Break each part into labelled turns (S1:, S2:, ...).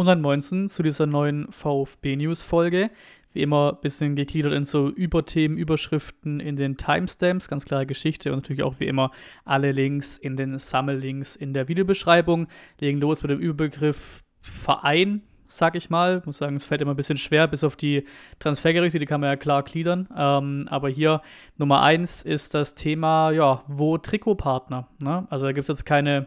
S1: Und dann 19 zu dieser neuen VfB-News-Folge. Wie immer ein bisschen gegliedert in so Überthemen, Überschriften in den Timestamps, ganz klare Geschichte und natürlich auch wie immer alle Links in den Sammellinks in der Videobeschreibung. Legen los mit dem Überbegriff Verein, sag ich mal. Muss sagen, es fällt immer ein bisschen schwer, bis auf die Transfergerüchte, die kann man ja klar gliedern. Ähm, aber hier Nummer eins ist das Thema, ja, wo Trikotpartner. Ne? Also da gibt es jetzt keine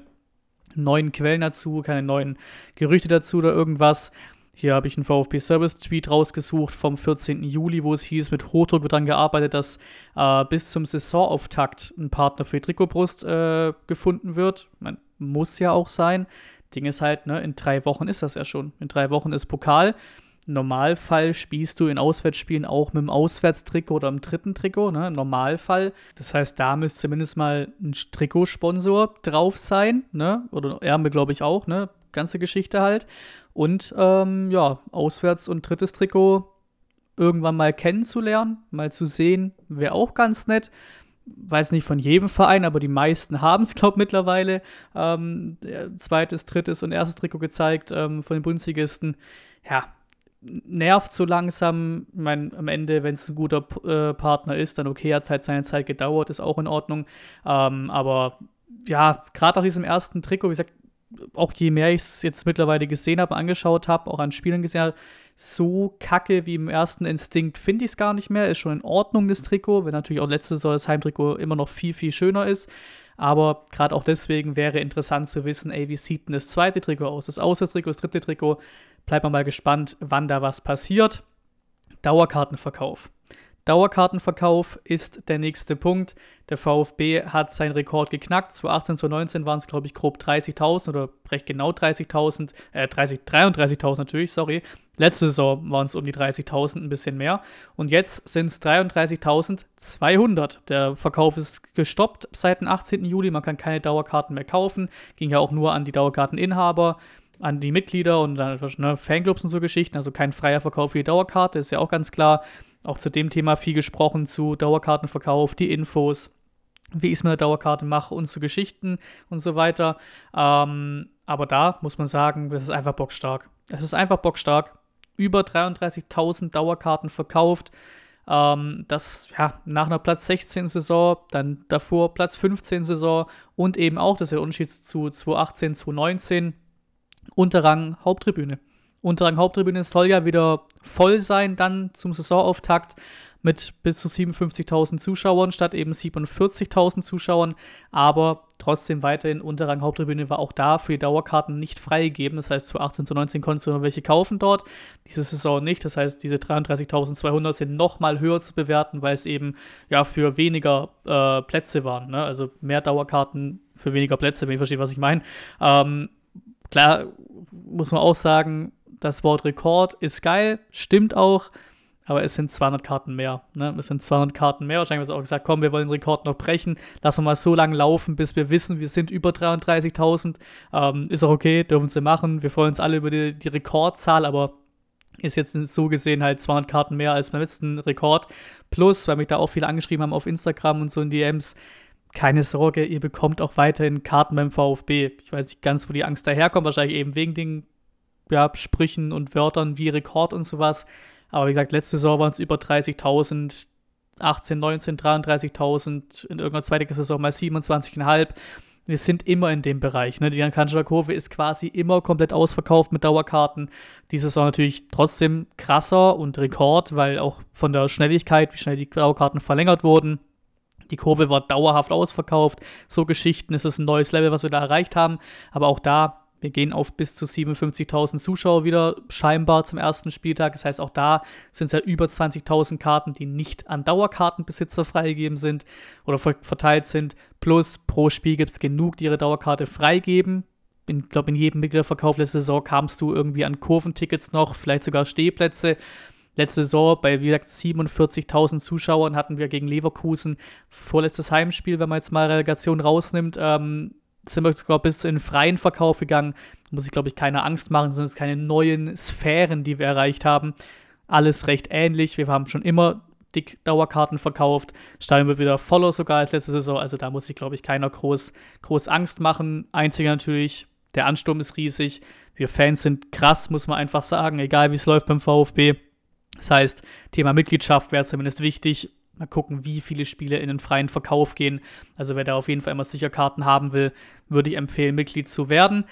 S1: neuen Quellen dazu, keine neuen Gerüchte dazu oder irgendwas. Hier habe ich einen VfB Service Tweet rausgesucht vom 14. Juli, wo es hieß, mit Hochdruck wird daran gearbeitet, dass äh, bis zum Saisonauftakt ein Partner für die Trikotbrust äh, gefunden wird. Man muss ja auch sein. Ding ist halt, ne, in drei Wochen ist das ja schon. In drei Wochen ist Pokal. Normalfall spielst du in Auswärtsspielen auch mit dem Auswärtstrikot oder im dritten Trikot, ne? Im Normalfall. Das heißt, da müsste zumindest mal ein Trikotsponsor drauf sein, ne? Oder Ärmel, glaube ich, auch, ne? Ganze Geschichte halt. Und ähm, ja, Auswärts- und drittes Trikot irgendwann mal kennenzulernen, mal zu sehen, wäre auch ganz nett weiß nicht von jedem Verein, aber die meisten haben es, glaube ich, mittlerweile. Ähm, zweites, drittes und erstes Trikot gezeigt ähm, von den Bundesligisten. Ja, nervt so langsam. Ich meine, am Ende, wenn es ein guter äh, Partner ist, dann okay, hat es halt seine Zeit gedauert, ist auch in Ordnung. Ähm, aber ja, gerade nach diesem ersten Trikot, wie gesagt, auch je mehr ich es jetzt mittlerweile gesehen habe, angeschaut habe, auch an Spielen gesehen habe, so kacke wie im ersten Instinkt finde ich es gar nicht mehr. Ist schon in Ordnung, das Trikot, wenn natürlich auch letzte Saison das Heimtrikot immer noch viel, viel schöner ist. Aber gerade auch deswegen wäre interessant zu wissen, ey, wie sieht denn das zweite Trikot aus? Das Auswärtstrikot, das dritte Trikot. Bleibt man mal gespannt, wann da was passiert. Dauerkartenverkauf. Dauerkartenverkauf ist der nächste Punkt. Der VfB hat seinen Rekord geknackt. 2018, 2019 waren es, glaube ich, grob 30.000 oder recht genau 30.000, äh, 30, 33.000 natürlich, sorry. Letzte Saison waren es um die 30.000, ein bisschen mehr. Und jetzt sind es 33.200. Der Verkauf ist gestoppt seit dem 18. Juli. Man kann keine Dauerkarten mehr kaufen. Ging ja auch nur an die Dauerkarteninhaber an die Mitglieder und dann ne, Fanclubs und so Geschichten, also kein freier Verkauf für die Dauerkarte, ist ja auch ganz klar auch zu dem Thema viel gesprochen, zu Dauerkartenverkauf, die Infos, wie ich es mit der Dauerkarte mache und zu Geschichten und so weiter. Ähm, aber da muss man sagen, das ist einfach bockstark. Es ist einfach bockstark. Über 33.000 Dauerkarten verkauft. Ähm, das ja nach einer Platz 16 Saison, dann davor Platz 15 Saison und eben auch, das ist der Unterschied zu 2018, 2019, Unterrang Haupttribüne. Unterrang Haupttribüne soll ja wieder voll sein dann zum Saisonauftakt mit bis zu 57.000 Zuschauern statt eben 47.000 Zuschauern, aber trotzdem weiterhin Unterrang Haupttribüne war auch da für die Dauerkarten nicht freigegeben. Das heißt, zu 18 zu 19 konntest du noch welche kaufen dort, diese Saison nicht. Das heißt, diese 33.200 sind nochmal höher zu bewerten, weil es eben ja für weniger äh, Plätze waren. Ne? Also mehr Dauerkarten für weniger Plätze, wenn ihr versteht, was ich meine. Ähm, klar muss man auch sagen, das Wort Rekord ist geil, stimmt auch, aber es sind 200 Karten mehr. Ne? Es sind 200 Karten mehr. Wahrscheinlich haben sie auch gesagt, komm, wir wollen den Rekord noch brechen. Lass uns mal so lange laufen, bis wir wissen, wir sind über 33.000. Ähm, ist auch okay, dürfen sie machen. Wir freuen uns alle über die, die Rekordzahl, aber ist jetzt so gesehen halt 200 Karten mehr als beim letzten Rekord. Plus, weil mich da auch viele angeschrieben haben auf Instagram und so in DMs, keine Sorge, ihr bekommt auch weiterhin Karten beim VfB. Ich weiß nicht ganz, wo die Angst daherkommt, wahrscheinlich eben wegen den ja, Sprüchen und Wörtern wie Rekord und sowas. Aber wie gesagt, letzte Saison waren es über 30.000, 18, 19, 33.000, in irgendeiner zweiten Saison mal 27,5. Wir sind immer in dem Bereich. Ne? Die Jankanscher Kurve ist quasi immer komplett ausverkauft mit Dauerkarten. Dieses war natürlich trotzdem krasser und Rekord, weil auch von der Schnelligkeit, wie schnell die Dauerkarten verlängert wurden, die Kurve war dauerhaft ausverkauft. So Geschichten ist es ein neues Level, was wir da erreicht haben. Aber auch da wir gehen auf bis zu 57.000 Zuschauer wieder scheinbar zum ersten Spieltag. Das heißt, auch da sind es ja über 20.000 Karten, die nicht an Dauerkartenbesitzer freigegeben sind oder verteilt sind. Plus pro Spiel gibt es genug, die ihre Dauerkarte freigeben. Ich glaube, in jedem Mitgliederverkauf letzte Saison kamst du irgendwie an Kurventickets noch, vielleicht sogar Stehplätze. Letzte Saison bei, wie gesagt, 47.000 Zuschauern hatten wir gegen Leverkusen vorletztes Heimspiel, wenn man jetzt mal Relegation rausnimmt, ähm, sind wir sogar bis in freien Verkauf gegangen. Muss ich, glaube ich, keine Angst machen. Das sind keine neuen Sphären, die wir erreicht haben. Alles recht ähnlich. Wir haben schon immer dick Dauerkarten verkauft. Stadion wird wieder voller sogar als letzte Saison. Also da muss ich, glaube ich, keiner groß, groß Angst machen. Einziger natürlich, Der Ansturm ist riesig. Wir Fans sind krass, muss man einfach sagen, egal wie es läuft beim VfB. Das heißt, Thema Mitgliedschaft wäre zumindest wichtig. Mal gucken, wie viele Spiele in den freien Verkauf gehen. Also wer da auf jeden Fall immer sicher Karten haben will, würde ich empfehlen, Mitglied zu werden.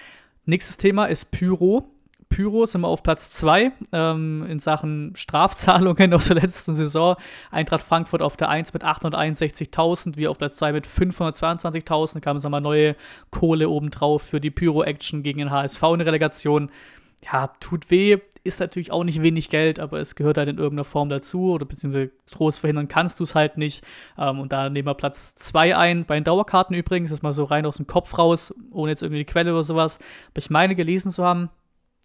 S1: Nächstes Thema ist Pyro. Pyro sind wir auf Platz 2 ähm, in Sachen Strafzahlungen aus der letzten Saison. Eintracht Frankfurt auf der 1 mit 861.000, wir auf Platz 2 mit 522.000. Kam es nochmal neue Kohle obendrauf für die Pyro-Action gegen den HSV in der Relegation. Ja, tut weh, ist natürlich auch nicht wenig Geld, aber es gehört halt in irgendeiner Form dazu oder beziehungsweise groß verhindern kannst du es halt nicht. Ähm, und da nehmen wir Platz 2 ein. Bei den Dauerkarten übrigens, das mal so rein aus dem Kopf raus, ohne jetzt irgendwie die Quelle oder sowas. Aber ich meine gelesen zu haben,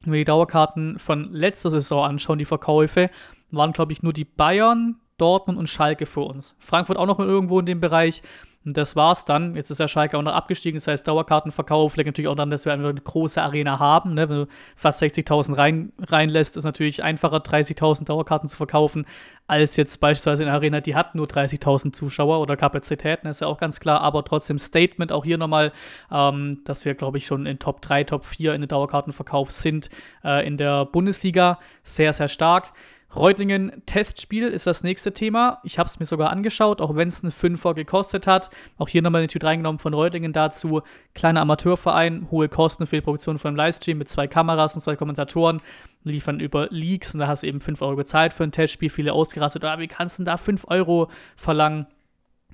S1: wenn wir die Dauerkarten von letzter Saison anschauen, die Verkäufe, waren, glaube ich, nur die Bayern, Dortmund und Schalke vor uns. Frankfurt auch noch irgendwo in dem Bereich. Und das war's dann. Jetzt ist der Schalke auch noch abgestiegen, das heißt Dauerkartenverkauf. Vielleicht natürlich auch dann, dass wir eine große Arena haben. Ne? Wenn du fast 60.000 rein, reinlässt, ist natürlich einfacher, 30.000 Dauerkarten zu verkaufen, als jetzt beispielsweise in einer Arena, die hat nur 30.000 Zuschauer oder Kapazitäten, ist ja auch ganz klar. Aber trotzdem Statement auch hier nochmal, ähm, dass wir, glaube ich, schon in Top 3, Top 4 in den Dauerkartenverkauf sind äh, in der Bundesliga. Sehr, sehr stark. Reutlingen Testspiel ist das nächste Thema. Ich habe es mir sogar angeschaut, auch wenn es einen Fünfer gekostet hat. Auch hier nochmal den Tweet reingenommen von Reutlingen dazu. Kleiner Amateurverein, hohe Kosten für die Produktion von einem Livestream mit zwei Kameras und zwei Kommentatoren. Liefern über Leaks und da hast du eben 5 Euro gezahlt für ein Testspiel. Viele ausgerastet. Ah, wie kannst du denn da 5 Euro verlangen?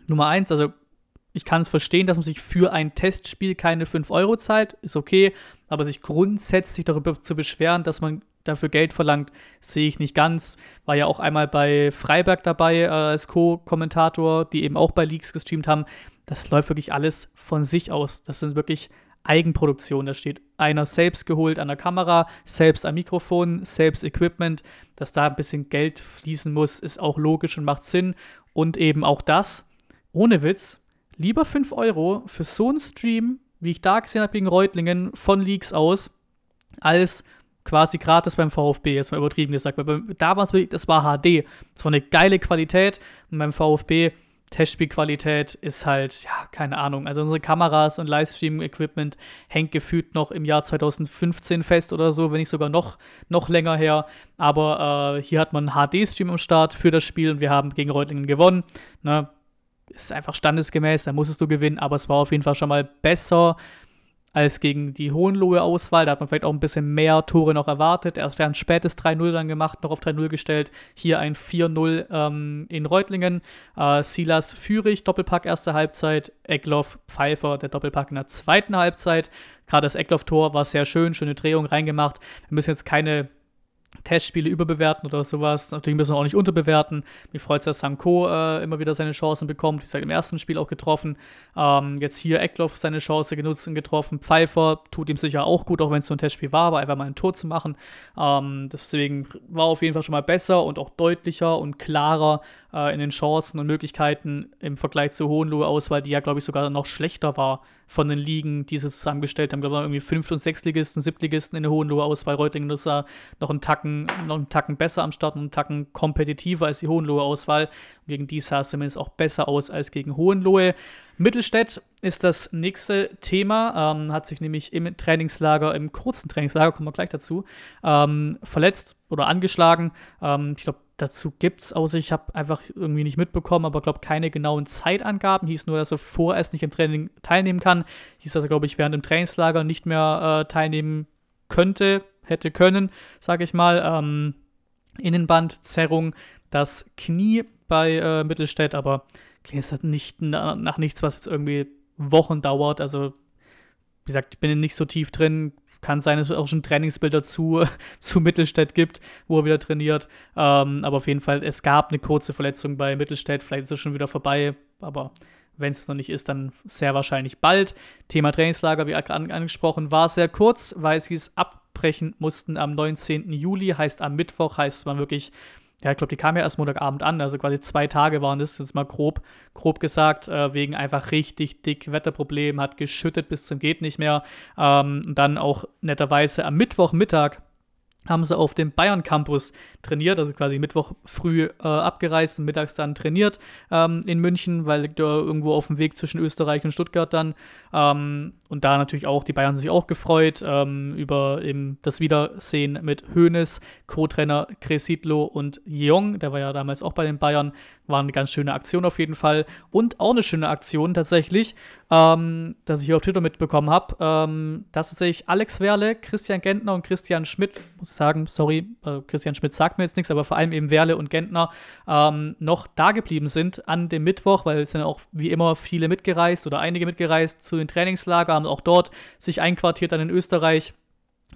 S1: Nummer 1, also ich kann es verstehen, dass man sich für ein Testspiel keine 5 Euro zahlt, ist okay, aber sich grundsätzlich darüber zu beschweren, dass man dafür Geld verlangt, sehe ich nicht ganz. War ja auch einmal bei Freiberg dabei äh, als Co-Kommentator, die eben auch bei Leaks gestreamt haben. Das läuft wirklich alles von sich aus. Das sind wirklich Eigenproduktionen. Da steht einer selbst geholt an der Kamera, selbst am Mikrofon, selbst Equipment. Dass da ein bisschen Geld fließen muss, ist auch logisch und macht Sinn. Und eben auch das, ohne Witz, lieber 5 Euro für so einen Stream, wie ich da gesehen habe gegen Reutlingen, von Leaks aus, als quasi gratis beim VfB, jetzt mal übertrieben gesagt. Weil da war es wirklich, das war HD. Das war eine geile Qualität. Und beim VfB, Testspielqualität ist halt, ja, keine Ahnung. Also unsere Kameras und Livestream-Equipment hängt gefühlt noch im Jahr 2015 fest oder so, wenn nicht sogar noch, noch länger her. Aber äh, hier hat man einen HD-Stream am Start für das Spiel und wir haben gegen Reutlingen gewonnen. Ne? Ist einfach standesgemäß, da musstest du gewinnen, aber es war auf jeden Fall schon mal besser als gegen die Hohenlohe-Auswahl. Da hat man vielleicht auch ein bisschen mehr Tore noch erwartet. Er ja ein spätes 3-0 dann gemacht, noch auf 3-0 gestellt. Hier ein 4-0 ähm, in Reutlingen. Äh, Silas Führig, Doppelpack erste Halbzeit. Eckloff Pfeiffer, der Doppelpack in der zweiten Halbzeit. Gerade das Eckloff-Tor war sehr schön, schöne Drehung reingemacht. Wir müssen jetzt keine Testspiele überbewerten oder sowas. Natürlich müssen wir auch nicht unterbewerten. Mich freut es, dass Sanko äh, immer wieder seine Chancen bekommt. Wie gesagt, im ersten Spiel auch getroffen. Ähm, jetzt hier Eckloff seine Chance genutzt und getroffen. Pfeiffer tut ihm sicher auch gut, auch wenn es so ein Testspiel war, aber einfach mal ein Tor zu machen. Ähm, deswegen war auf jeden Fall schon mal besser und auch deutlicher und klarer äh, in den Chancen und Möglichkeiten im Vergleich zur Hohenlohe-Auswahl, die ja, glaube ich, sogar noch schlechter war von den Ligen, die sie zusammengestellt haben. Da waren irgendwie Fünft- und Sechstligisten, Siebtligisten in der Hohenlohe-Auswahl. Reutlingen ist da noch einen Tacken, noch einen Tacken besser am Start und einen Tacken kompetitiver als die Hohenlohe-Auswahl. Gegen die sah es zumindest auch besser aus als gegen Hohenlohe. Mittelstädt ist das nächste Thema, ähm, hat sich nämlich im Trainingslager, im kurzen Trainingslager, kommen wir gleich dazu, ähm, verletzt oder angeschlagen. Ähm, ich glaube, dazu gibt es, außer ich habe einfach irgendwie nicht mitbekommen, aber glaube keine genauen Zeitangaben. Hieß nur, dass er vorerst nicht im Training teilnehmen kann. Hieß, dass er, glaube ich, während dem Trainingslager nicht mehr äh, teilnehmen könnte, hätte können, sage ich mal. Ähm, Innenbandzerrung, das Knie bei äh, Mittelstädt, aber klingt es halt nicht nach nichts, was jetzt irgendwie Wochen dauert. Also, wie gesagt, ich bin nicht so tief drin. Kann sein, dass es auch schon Trainingsbilder zu, zu Mittelstädt gibt, wo er wieder trainiert. Ähm, aber auf jeden Fall, es gab eine kurze Verletzung bei Mittelstädt. Vielleicht ist es schon wieder vorbei. Aber wenn es noch nicht ist, dann sehr wahrscheinlich bald. Thema Trainingslager, wie angesprochen, war sehr kurz, weil sie es abbrechen mussten am 19. Juli. Heißt am Mittwoch, heißt man wirklich ja, ich glaube, die kam ja erst Montagabend an, also quasi zwei Tage waren das, jetzt mal grob, grob gesagt, äh, wegen einfach richtig dick Wetterproblem, hat geschüttet bis zum geht nicht mehr. Ähm, dann auch netterweise am Mittwochmittag haben sie auf dem Bayern Campus trainiert, also quasi Mittwoch früh äh, abgereist und mittags dann trainiert ähm, in München, weil da irgendwo auf dem Weg zwischen Österreich und Stuttgart dann. Ähm, und da natürlich auch die Bayern sich auch gefreut ähm, über eben das Wiedersehen mit Hoeneß, Co-Trainer Kresidlo und Jong, der war ja damals auch bei den Bayern, war eine ganz schöne Aktion auf jeden Fall. Und auch eine schöne Aktion tatsächlich, ähm, dass ich hier auf Twitter mitbekommen habe, ähm, dass tatsächlich Alex Werle, Christian Gentner und Christian Schmidt, muss ich sagen, sorry, äh, Christian Schmidt sagt mir jetzt nichts, aber vor allem eben Werle und Gentner ähm, noch da geblieben sind an dem Mittwoch, weil es sind auch wie immer viele mitgereist oder einige mitgereist zu den Trainingslager, haben auch dort sich einquartiert dann in Österreich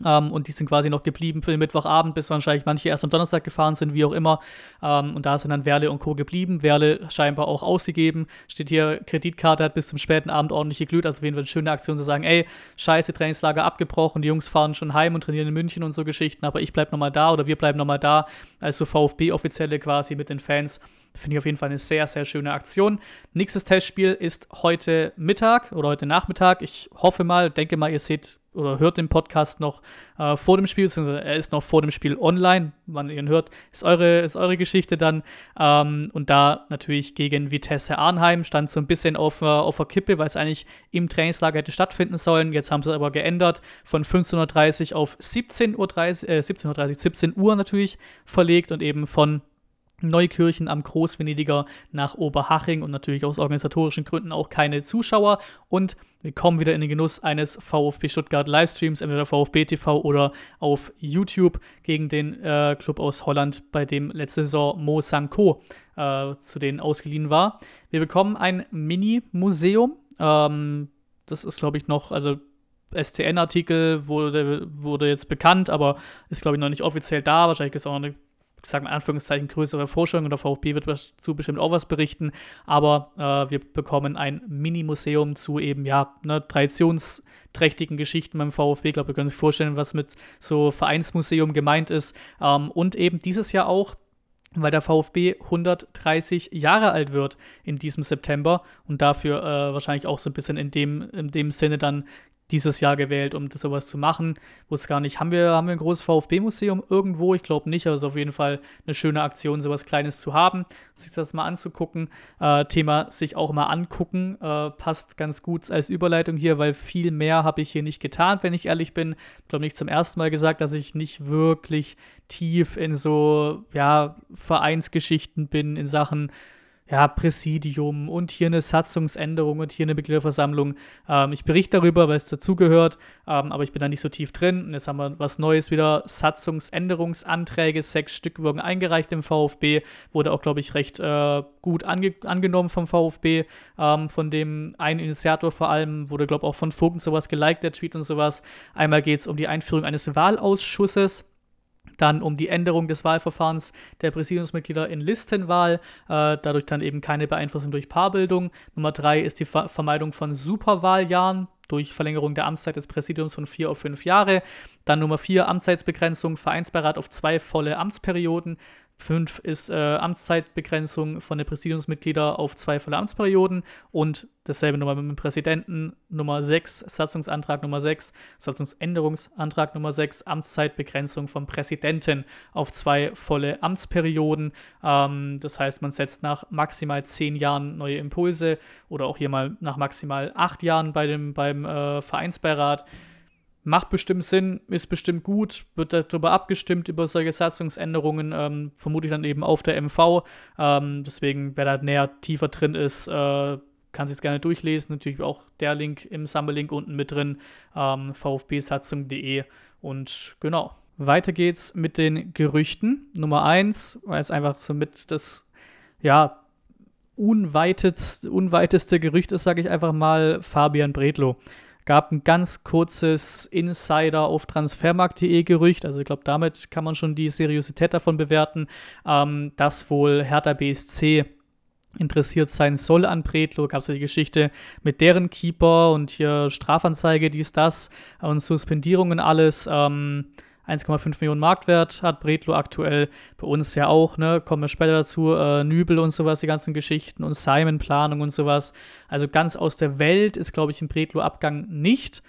S1: ähm, und die sind quasi noch geblieben für den Mittwochabend, bis wahrscheinlich manche erst am Donnerstag gefahren sind, wie auch immer. Ähm, und da sind dann Werle und Co. geblieben. Werle scheinbar auch ausgegeben. Steht hier, Kreditkarte hat bis zum späten Abend ordentlich geglüht. Also auf jeden Fall eine schöne Aktion zu sagen, ey, scheiße, Trainingslager abgebrochen, die Jungs fahren schon heim und trainieren in München und so Geschichten, aber ich bleib nochmal da oder wir bleiben nochmal da. Also VfB-Offizielle quasi mit den Fans. Finde ich auf jeden Fall eine sehr, sehr schöne Aktion. Nächstes Testspiel ist heute Mittag oder heute Nachmittag. Ich hoffe mal, denke mal, ihr seht oder hört den Podcast noch äh, vor dem Spiel, beziehungsweise er ist noch vor dem Spiel online. Wann ihr ihn hört, ist eure, ist eure Geschichte dann. Ähm, und da natürlich gegen Vitesse Arnheim stand so ein bisschen auf, äh, auf der Kippe, weil es eigentlich im Trainingslager hätte stattfinden sollen. Jetzt haben sie aber geändert von 15.30 Uhr auf 17.30 Uhr, äh, 17.30 17 Uhr natürlich verlegt und eben von Neukirchen am Großvenediger nach Oberhaching und natürlich aus organisatorischen Gründen auch keine Zuschauer. Und wir kommen wieder in den Genuss eines VfB Stuttgart Livestreams, entweder VfB TV oder auf YouTube gegen den äh, Club aus Holland, bei dem letzte Saison Mo Sanko äh, zu denen ausgeliehen war. Wir bekommen ein Mini-Museum. Ähm, das ist, glaube ich, noch, also STN-Artikel wurde, wurde jetzt bekannt, aber ist, glaube ich, noch nicht offiziell da. Wahrscheinlich ist auch eine ich sage mal Anführungszeichen, größere Forschung und der VfB wird dazu bestimmt auch was berichten, aber äh, wir bekommen ein Mini-Museum zu eben, ja, ne, traditionsträchtigen Geschichten beim VfB. Ich glaube, wir können sich vorstellen, was mit so Vereinsmuseum gemeint ist ähm, und eben dieses Jahr auch weil der VfB 130 Jahre alt wird in diesem September und dafür äh, wahrscheinlich auch so ein bisschen in dem, in dem Sinne dann dieses Jahr gewählt, um sowas zu machen. Wusste gar nicht, haben wir, haben wir ein großes VfB-Museum irgendwo? Ich glaube nicht, aber es ist auf jeden Fall eine schöne Aktion, sowas Kleines zu haben, sich das mal anzugucken. Äh, Thema sich auch mal angucken, äh, passt ganz gut als Überleitung hier, weil viel mehr habe ich hier nicht getan, wenn ich ehrlich bin. Ich glaube nicht zum ersten Mal gesagt, dass ich nicht wirklich tief in so, ja, Vereinsgeschichten bin, in Sachen ja, Präsidium und hier eine Satzungsänderung und hier eine Mitgliederversammlung. Ähm, ich berichte darüber, weil es dazugehört, ähm, aber ich bin da nicht so tief drin. Und jetzt haben wir was Neues wieder, Satzungsänderungsanträge, sechs Stück wurden eingereicht im VfB, wurde auch, glaube ich, recht äh, gut ange angenommen vom VfB, ähm, von dem einen Initiator vor allem, wurde, glaube ich, auch von Vogt sowas geliked, der Tweet und sowas. Einmal geht es um die Einführung eines Wahlausschusses dann um die Änderung des Wahlverfahrens der Präsidiumsmitglieder in Listenwahl, äh, dadurch dann eben keine Beeinflussung durch Paarbildung. Nummer drei ist die Ver Vermeidung von Superwahljahren durch Verlängerung der Amtszeit des Präsidiums von vier auf fünf Jahre. Dann Nummer vier, Amtszeitsbegrenzung, Vereinsbeirat auf zwei volle Amtsperioden. Fünf ist äh, Amtszeitbegrenzung von den Präsidiumsmitgliedern auf zwei volle Amtsperioden und dasselbe nochmal mit dem Präsidenten. Nummer sechs, Satzungsantrag Nummer sechs, Satzungsänderungsantrag Nummer sechs, Amtszeitbegrenzung vom Präsidenten auf zwei volle Amtsperioden. Ähm, das heißt, man setzt nach maximal zehn Jahren neue Impulse oder auch hier mal nach maximal acht Jahren bei dem, beim äh, Vereinsbeirat macht bestimmt Sinn, ist bestimmt gut, wird darüber abgestimmt, über solche Satzungsänderungen, ähm, vermutlich dann eben auf der MV. Ähm, deswegen, wer da näher tiefer drin ist, äh, kann sich gerne durchlesen. Natürlich auch der Link im Sammelink unten mit drin, ähm, vfbsatzung.de. Und genau, weiter geht's mit den Gerüchten. Nummer eins, weil es einfach so mit das, ja, unweitest, unweiteste Gerücht ist, sage ich einfach mal, Fabian Bredlow gab ein ganz kurzes Insider auf transfermarkt.de Gerücht, also ich glaube, damit kann man schon die Seriosität davon bewerten, ähm, dass wohl Hertha BSC interessiert sein soll an Bredlo. Gab es ja die Geschichte mit deren Keeper und hier Strafanzeige, dies, das und Suspendierungen alles. Ähm, 1,5 Millionen Marktwert hat Bredlo aktuell. Bei uns ja auch, ne? Kommen wir später dazu. Äh, Nübel und sowas, die ganzen Geschichten und Simon-Planung und sowas. Also ganz aus der Welt ist, glaube ich, im Bredlo-Abgang nicht.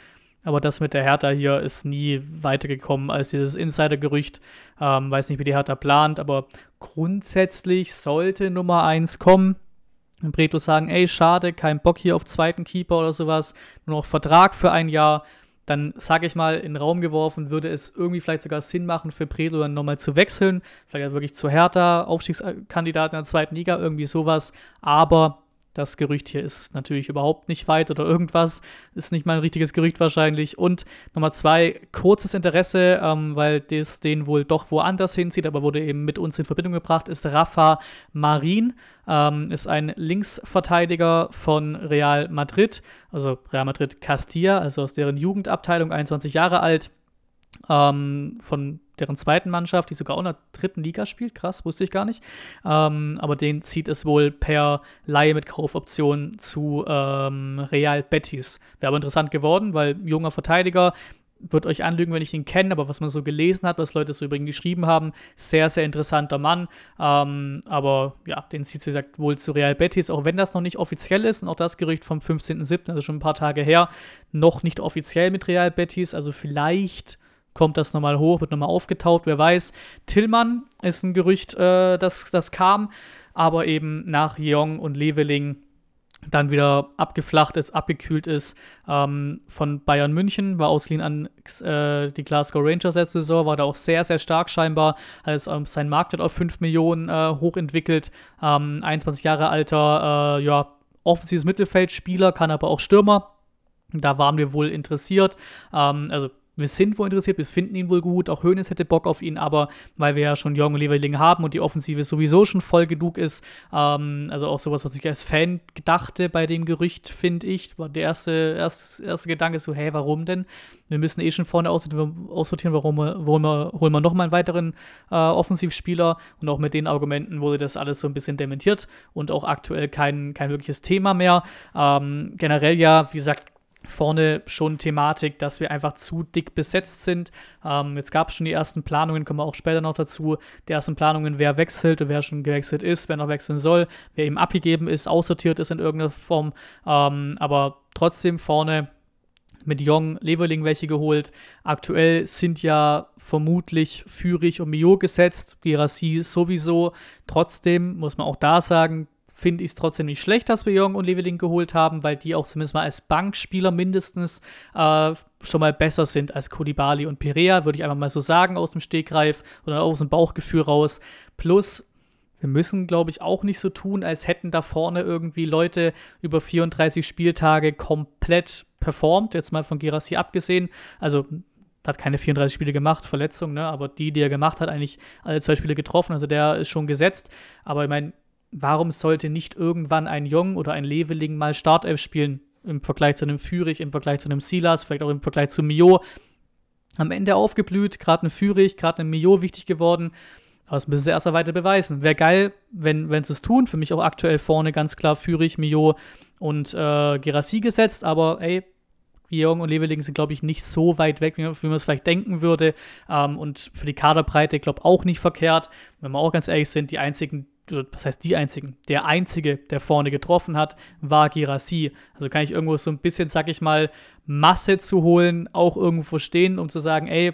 S1: Aber das mit der Hertha hier ist nie weitergekommen als dieses Insider-Gerücht. Ähm, weiß nicht, wie die Hertha plant, aber grundsätzlich sollte Nummer 1 kommen. Und Bretlo sagen, ey, schade, kein Bock hier auf zweiten Keeper oder sowas, nur noch Vertrag für ein Jahr dann sage ich mal, in den Raum geworfen, würde es irgendwie vielleicht sogar Sinn machen, für Predo dann nochmal zu wechseln. Vielleicht wirklich zu Hertha, Aufstiegskandidat in der zweiten Liga, irgendwie sowas. Aber das Gerücht hier ist natürlich überhaupt nicht weit oder irgendwas. Ist nicht mal ein richtiges Gerücht wahrscheinlich. Und Nummer zwei, kurzes Interesse, ähm, weil das den wohl doch woanders hinzieht, aber wurde eben mit uns in Verbindung gebracht, ist Rafa Marin. Ähm, ist ein Linksverteidiger von Real Madrid, also Real Madrid Castilla, also aus deren Jugendabteilung, 21 Jahre alt ähm, von deren zweiten Mannschaft, die sogar auch in der dritten Liga spielt. Krass, wusste ich gar nicht. Ähm, aber den zieht es wohl per Laie mit Kaufoption zu ähm, Real Betis. Wäre aber interessant geworden, weil junger Verteidiger, wird euch anlügen, wenn ich ihn kenne, aber was man so gelesen hat, was Leute so übrigens geschrieben haben, sehr, sehr interessanter Mann. Ähm, aber ja, den zieht es, wie gesagt, wohl zu Real Betis, auch wenn das noch nicht offiziell ist und auch das Gerücht vom 15.07., also schon ein paar Tage her, noch nicht offiziell mit Real Betis. Also vielleicht kommt das nochmal hoch, wird nochmal aufgetaucht, wer weiß. Tillmann ist ein Gerücht, äh, das, das kam, aber eben nach Jeong und Leveling dann wieder abgeflacht ist, abgekühlt ist ähm, von Bayern München, war ausgeliehen an äh, die Glasgow Rangers letzte Saison, war da auch sehr, sehr stark scheinbar, hat ähm, sein Marktwert auf 5 Millionen äh, hochentwickelt, ähm, 21 Jahre alter, äh, ja, offensives Mittelfeldspieler, kann aber auch Stürmer. Da waren wir wohl interessiert. Ähm, also wir sind wohl interessiert, wir finden ihn wohl gut, auch Hoeneß hätte Bock auf ihn, aber weil wir ja schon Jong und Leverling haben und die Offensive sowieso schon voll genug ist, ähm, also auch sowas, was ich als Fan dachte bei dem Gerücht, finde ich, war der erste, erste, erste Gedanke so, hey, warum denn? Wir müssen eh schon vorne aussortieren, warum, warum wir, holen wir nochmal einen weiteren äh, Offensivspieler und auch mit den Argumenten wurde das alles so ein bisschen dementiert und auch aktuell kein, kein wirkliches Thema mehr. Ähm, generell ja, wie gesagt, vorne schon Thematik, dass wir einfach zu dick besetzt sind. Ähm, jetzt gab es schon die ersten Planungen, kommen wir auch später noch dazu. Die ersten Planungen, wer wechselt und wer schon gewechselt ist, wer noch wechseln soll, wer eben abgegeben ist, aussortiert ist in irgendeiner Form. Ähm, aber trotzdem vorne mit Jong, Leverling welche geholt. Aktuell sind ja vermutlich Führig und Mio gesetzt, Girassi sowieso. Trotzdem muss man auch da sagen, finde ich es trotzdem nicht schlecht, dass wir Jong und Leveling geholt haben, weil die auch zumindest mal als Bankspieler mindestens äh, schon mal besser sind als Kodibali und Perea, würde ich einfach mal so sagen, aus dem Stegreif oder aus dem Bauchgefühl raus. Plus, wir müssen, glaube ich, auch nicht so tun, als hätten da vorne irgendwie Leute über 34 Spieltage komplett performt, jetzt mal von Gerassi abgesehen. Also hat keine 34 Spiele gemacht, Verletzung, ne? aber die, die er gemacht hat, eigentlich alle zwei Spiele getroffen. Also der ist schon gesetzt. Aber ich meine, warum sollte nicht irgendwann ein Jong oder ein Leveling mal Startelf spielen im Vergleich zu einem Fürich, im Vergleich zu einem Silas, vielleicht auch im Vergleich zu Mio. Am Ende aufgeblüht, gerade ein Fürich, gerade ein Mio wichtig geworden. Aber das müssen sie erst weiter beweisen. Wäre geil, wenn, wenn sie es tun. Für mich auch aktuell vorne ganz klar Fürich, Mio und äh, Gerassi gesetzt. Aber ey, Jong und Leveling sind, glaube ich, nicht so weit weg, wie man es vielleicht denken würde. Ähm, und für die Kaderbreite, glaube ich, auch nicht verkehrt. Wenn wir auch ganz ehrlich sind, die einzigen, was heißt die einzigen? Der einzige, der vorne getroffen hat, war Girassi. Also kann ich irgendwo so ein bisschen, sag ich mal, Masse zu holen, auch irgendwo verstehen, um zu sagen, ey,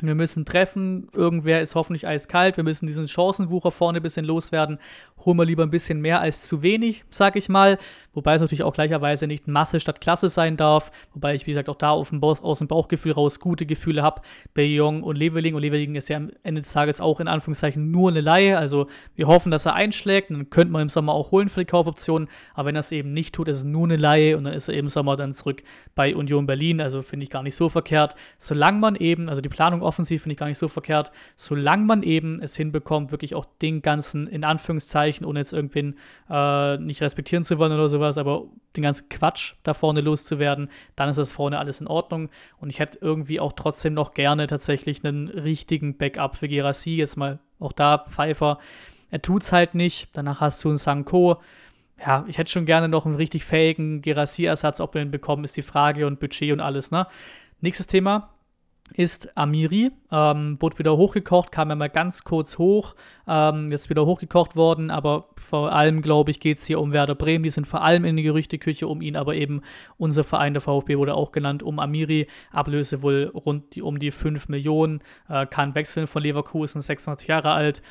S1: wir müssen treffen, irgendwer ist hoffentlich eiskalt, wir müssen diesen Chancenwucher vorne ein bisschen loswerden. Holen wir lieber ein bisschen mehr als zu wenig, sag ich mal. Wobei es natürlich auch gleicherweise nicht Masse statt Klasse sein darf. Wobei ich, wie gesagt, auch da dem aus dem Bauchgefühl raus gute Gefühle habe bei Jong und Leveling. Und Leveling ist ja am Ende des Tages auch in Anführungszeichen nur eine Laie. Also wir hoffen, dass er einschlägt. dann könnte man im Sommer auch holen für die Kaufoption. Aber wenn er es eben nicht tut, ist es nur eine Laie. Und dann ist er eben im Sommer dann zurück bei Union Berlin. Also finde ich gar nicht so verkehrt. Solange man eben, also die Planung offensiv finde ich gar nicht so verkehrt, solange man eben es hinbekommt, wirklich auch den ganzen, in Anführungszeichen, ohne jetzt irgendwen äh, nicht respektieren zu wollen oder sowas, aber den ganzen Quatsch da vorne loszuwerden, dann ist das vorne alles in Ordnung. Und ich hätte irgendwie auch trotzdem noch gerne tatsächlich einen richtigen Backup für Gerassi. Jetzt mal auch da Pfeiffer. Er tut es halt nicht. Danach hast du einen Sanko ja, ich hätte schon gerne noch einen richtig fähigen Gerassi-Ersatz, ob wir ihn bekommen, ist die Frage und Budget und alles, ne? Nächstes Thema, ist Amiri. Ähm, wurde wieder hochgekocht, kam ja mal ganz kurz hoch, ähm, jetzt wieder hochgekocht worden, aber vor allem, glaube ich, geht es hier um Werder Bremen. Die sind vor allem in der Gerüchteküche um ihn, aber eben unser Verein, der VfB, wurde auch genannt, um Amiri. Ablöse wohl rund die, um die 5 Millionen, äh, kann wechseln von Leverkusen, 26 Jahre alt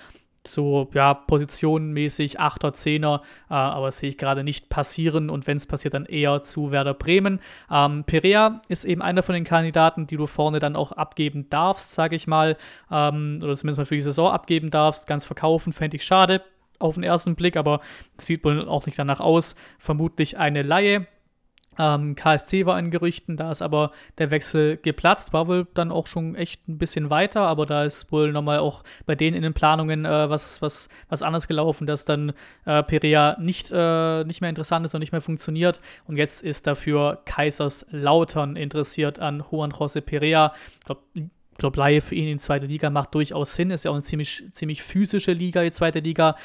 S1: so ja, positionenmäßig 8er, 10er, äh, aber sehe ich gerade nicht passieren und wenn es passiert, dann eher zu Werder Bremen. Ähm, Perea ist eben einer von den Kandidaten, die du vorne dann auch abgeben darfst, sage ich mal, ähm, oder zumindest mal für die Saison abgeben darfst. Ganz verkaufen fände ich schade auf den ersten Blick, aber sieht wohl auch nicht danach aus. Vermutlich eine Laie. Ähm, KSC war in Gerüchten, da ist aber der Wechsel geplatzt, war wohl dann auch schon echt ein bisschen weiter, aber da ist wohl nochmal auch bei denen in den Planungen äh, was, was, was anders gelaufen, dass dann äh, Perea nicht, äh, nicht mehr interessant ist und nicht mehr funktioniert. Und jetzt ist dafür Kaiserslautern interessiert an Juan José Perea. Ich glaube, ich glaube, Laie für ihn in die zweite Liga macht durchaus Sinn. Ist ja auch eine ziemlich, ziemlich physische Liga, die zweite Liga